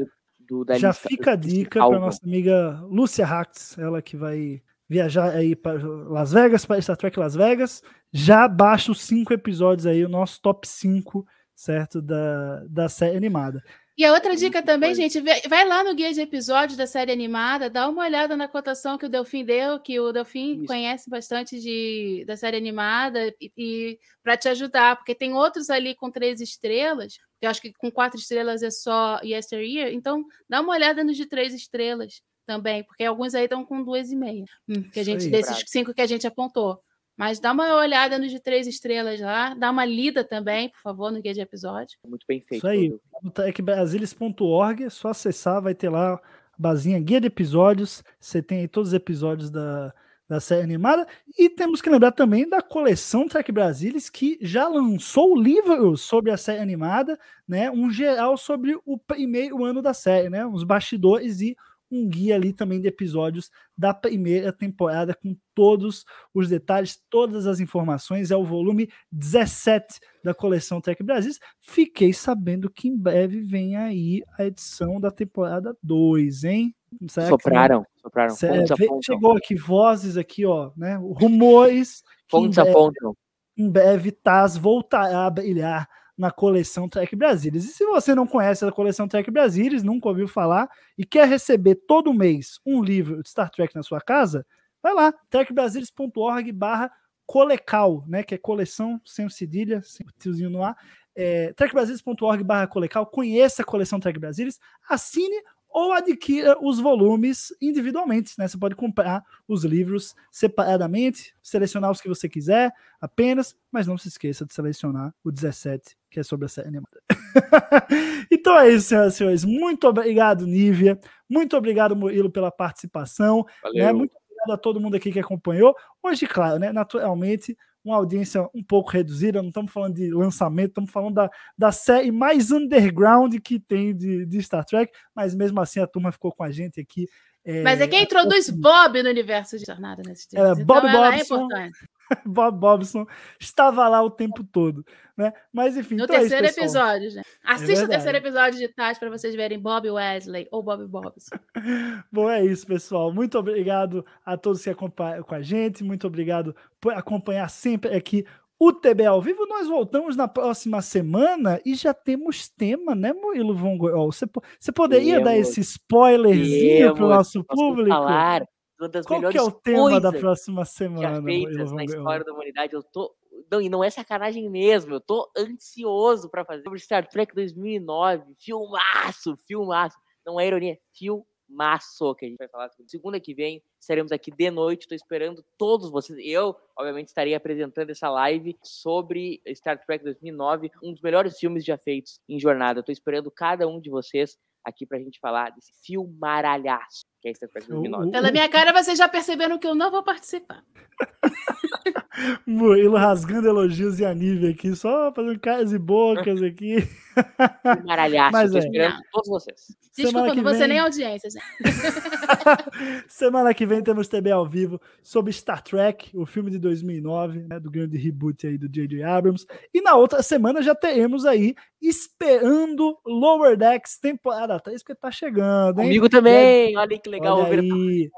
Já fica a dica para nossa amiga Lúcia Hax, ela que vai viajar aí para Las Vegas, para Star Trek Las Vegas. Já baixa os cinco episódios aí, o nosso top 5, certo? Da, da série animada. E a outra dica também, coisa. gente, vai lá no guia de episódios da série animada, dá uma olhada na cotação que o Delfim deu, que o Delfim Isso. conhece bastante de, da série animada, e, e para te ajudar, porque tem outros ali com três estrelas, que eu acho que com quatro estrelas é só Yesteryear, então dá uma olhada nos de três estrelas também, porque alguns aí estão com duas e meia, que a gente, aí. desses Bravo. cinco que a gente apontou. Mas dá uma olhada nos de três estrelas lá, dá uma lida também, por favor, no guia de episódio. Muito bem feito. Isso aí. tecbrasilis.org, é só acessar, vai ter lá a basinha guia de episódios. Você tem aí todos os episódios da, da série animada. E temos que lembrar também da coleção Trek Brasilis, que já lançou o livro sobre a série animada, né? Um geral sobre o primeiro ano da série, né? Os bastidores e um guia ali também de episódios da primeira temporada com todos os detalhes, todas as informações. É o volume 17 da coleção Trek Brasil. Fiquei sabendo que em breve vem aí a edição da temporada 2, hein? Será que- Sopraram, sopraram. Sério, Fontes vê- apontam. chegou aqui vozes aqui, ó, né? Rumores Fontes breve, apontam. em breve Taz voltará a brilhar na coleção Trek Brasilis. E se você não conhece a coleção Trek Brasilis, nunca ouviu falar e quer receber todo mês um livro de Star Trek na sua casa, vai lá, trekbrasilis.org barra colecal, né, que é coleção sem cedilha, sem tiozinho no ar, é, trekbrasilis.org barra colecal, conheça a coleção Trek Brasilis, assine ou adquira os volumes individualmente, né? Você pode comprar os livros separadamente, selecionar os que você quiser apenas, mas não se esqueça de selecionar o 17, que é sobre a série animada. então é isso, senhoras e senhores. Muito obrigado, Nívia. Muito obrigado, Murilo, pela participação. Né? Valeu. Muito obrigado a todo mundo aqui que acompanhou. Hoje, claro, né? Naturalmente, uma audiência um pouco reduzida. Não estamos falando de lançamento, estamos falando da, da série mais underground que tem de, de Star Trek, mas mesmo assim a turma ficou com a gente aqui. Mas é quem introduz Bob no universo de Jornada nas Estrelas. É, Bob então é Bobson. importante. Bob Bobson estava lá o tempo todo, né? Mas enfim, No então é isso, terceiro episódio, né? Assista o verdade. terceiro episódio de tarde para vocês verem Bob Wesley ou Bob Bobson. Bom, é isso, pessoal. Muito obrigado a todos que acompanham com a gente. Muito obrigado por acompanhar sempre aqui o TB ao vivo. Nós voltamos na próxima semana e já temos tema, né, Murilo Von Goyol? Você, po- você poderia dar esse spoilerzinho para o nosso público? falar uma das Qual que melhores é o tema da próxima semana, Murilo feitas na história da humanidade. Eu tô. Não, e não é sacanagem mesmo. Eu tô ansioso pra fazer sobre Star Trek 2009. Filmaço, filmaço. Não é ironia, filmaço que a gente vai falar. Segunda que vem estaremos aqui de noite. Tô esperando todos vocês. Eu, obviamente, estarei apresentando essa live sobre Star Trek 2009, um dos melhores filmes já feitos em jornada. Tô esperando cada um de vocês aqui pra gente falar desse filmaralhaço que é Star Trek 2009. O- Pela minha cara, vocês já perceberam que eu não vou participar. Murilo rasgando elogios e a Nívia aqui, só fazendo caras e bocas aqui. Filmaralhaço. Mas Tô é. esperando todos vocês. Desculpa, Semana vou ser vem- nem audiência. Semana que vem temos TB ao vivo sobre Star Trek, o filme de 2009, né, do grande reboot aí do J.J. Abrams. E na outra semana já teremos aí esperando Lower Decks temporada 3, porque tá chegando, hein? Comigo também. Olha que legal Olha aí,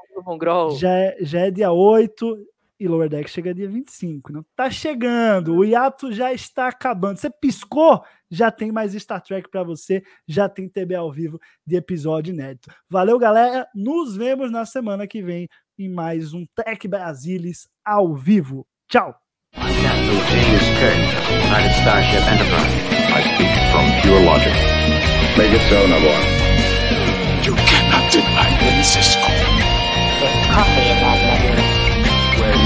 já, é- já é dia 8. E Lower Deck chega dia 25. Não tá chegando, o hiato já está acabando. Você piscou, já tem mais Star Trek para você, já tem TB ao vivo de episódio inédito. Valeu, galera. Nos vemos na semana que vem em mais um Tech Brasilis ao vivo. Tchau. I cannot deny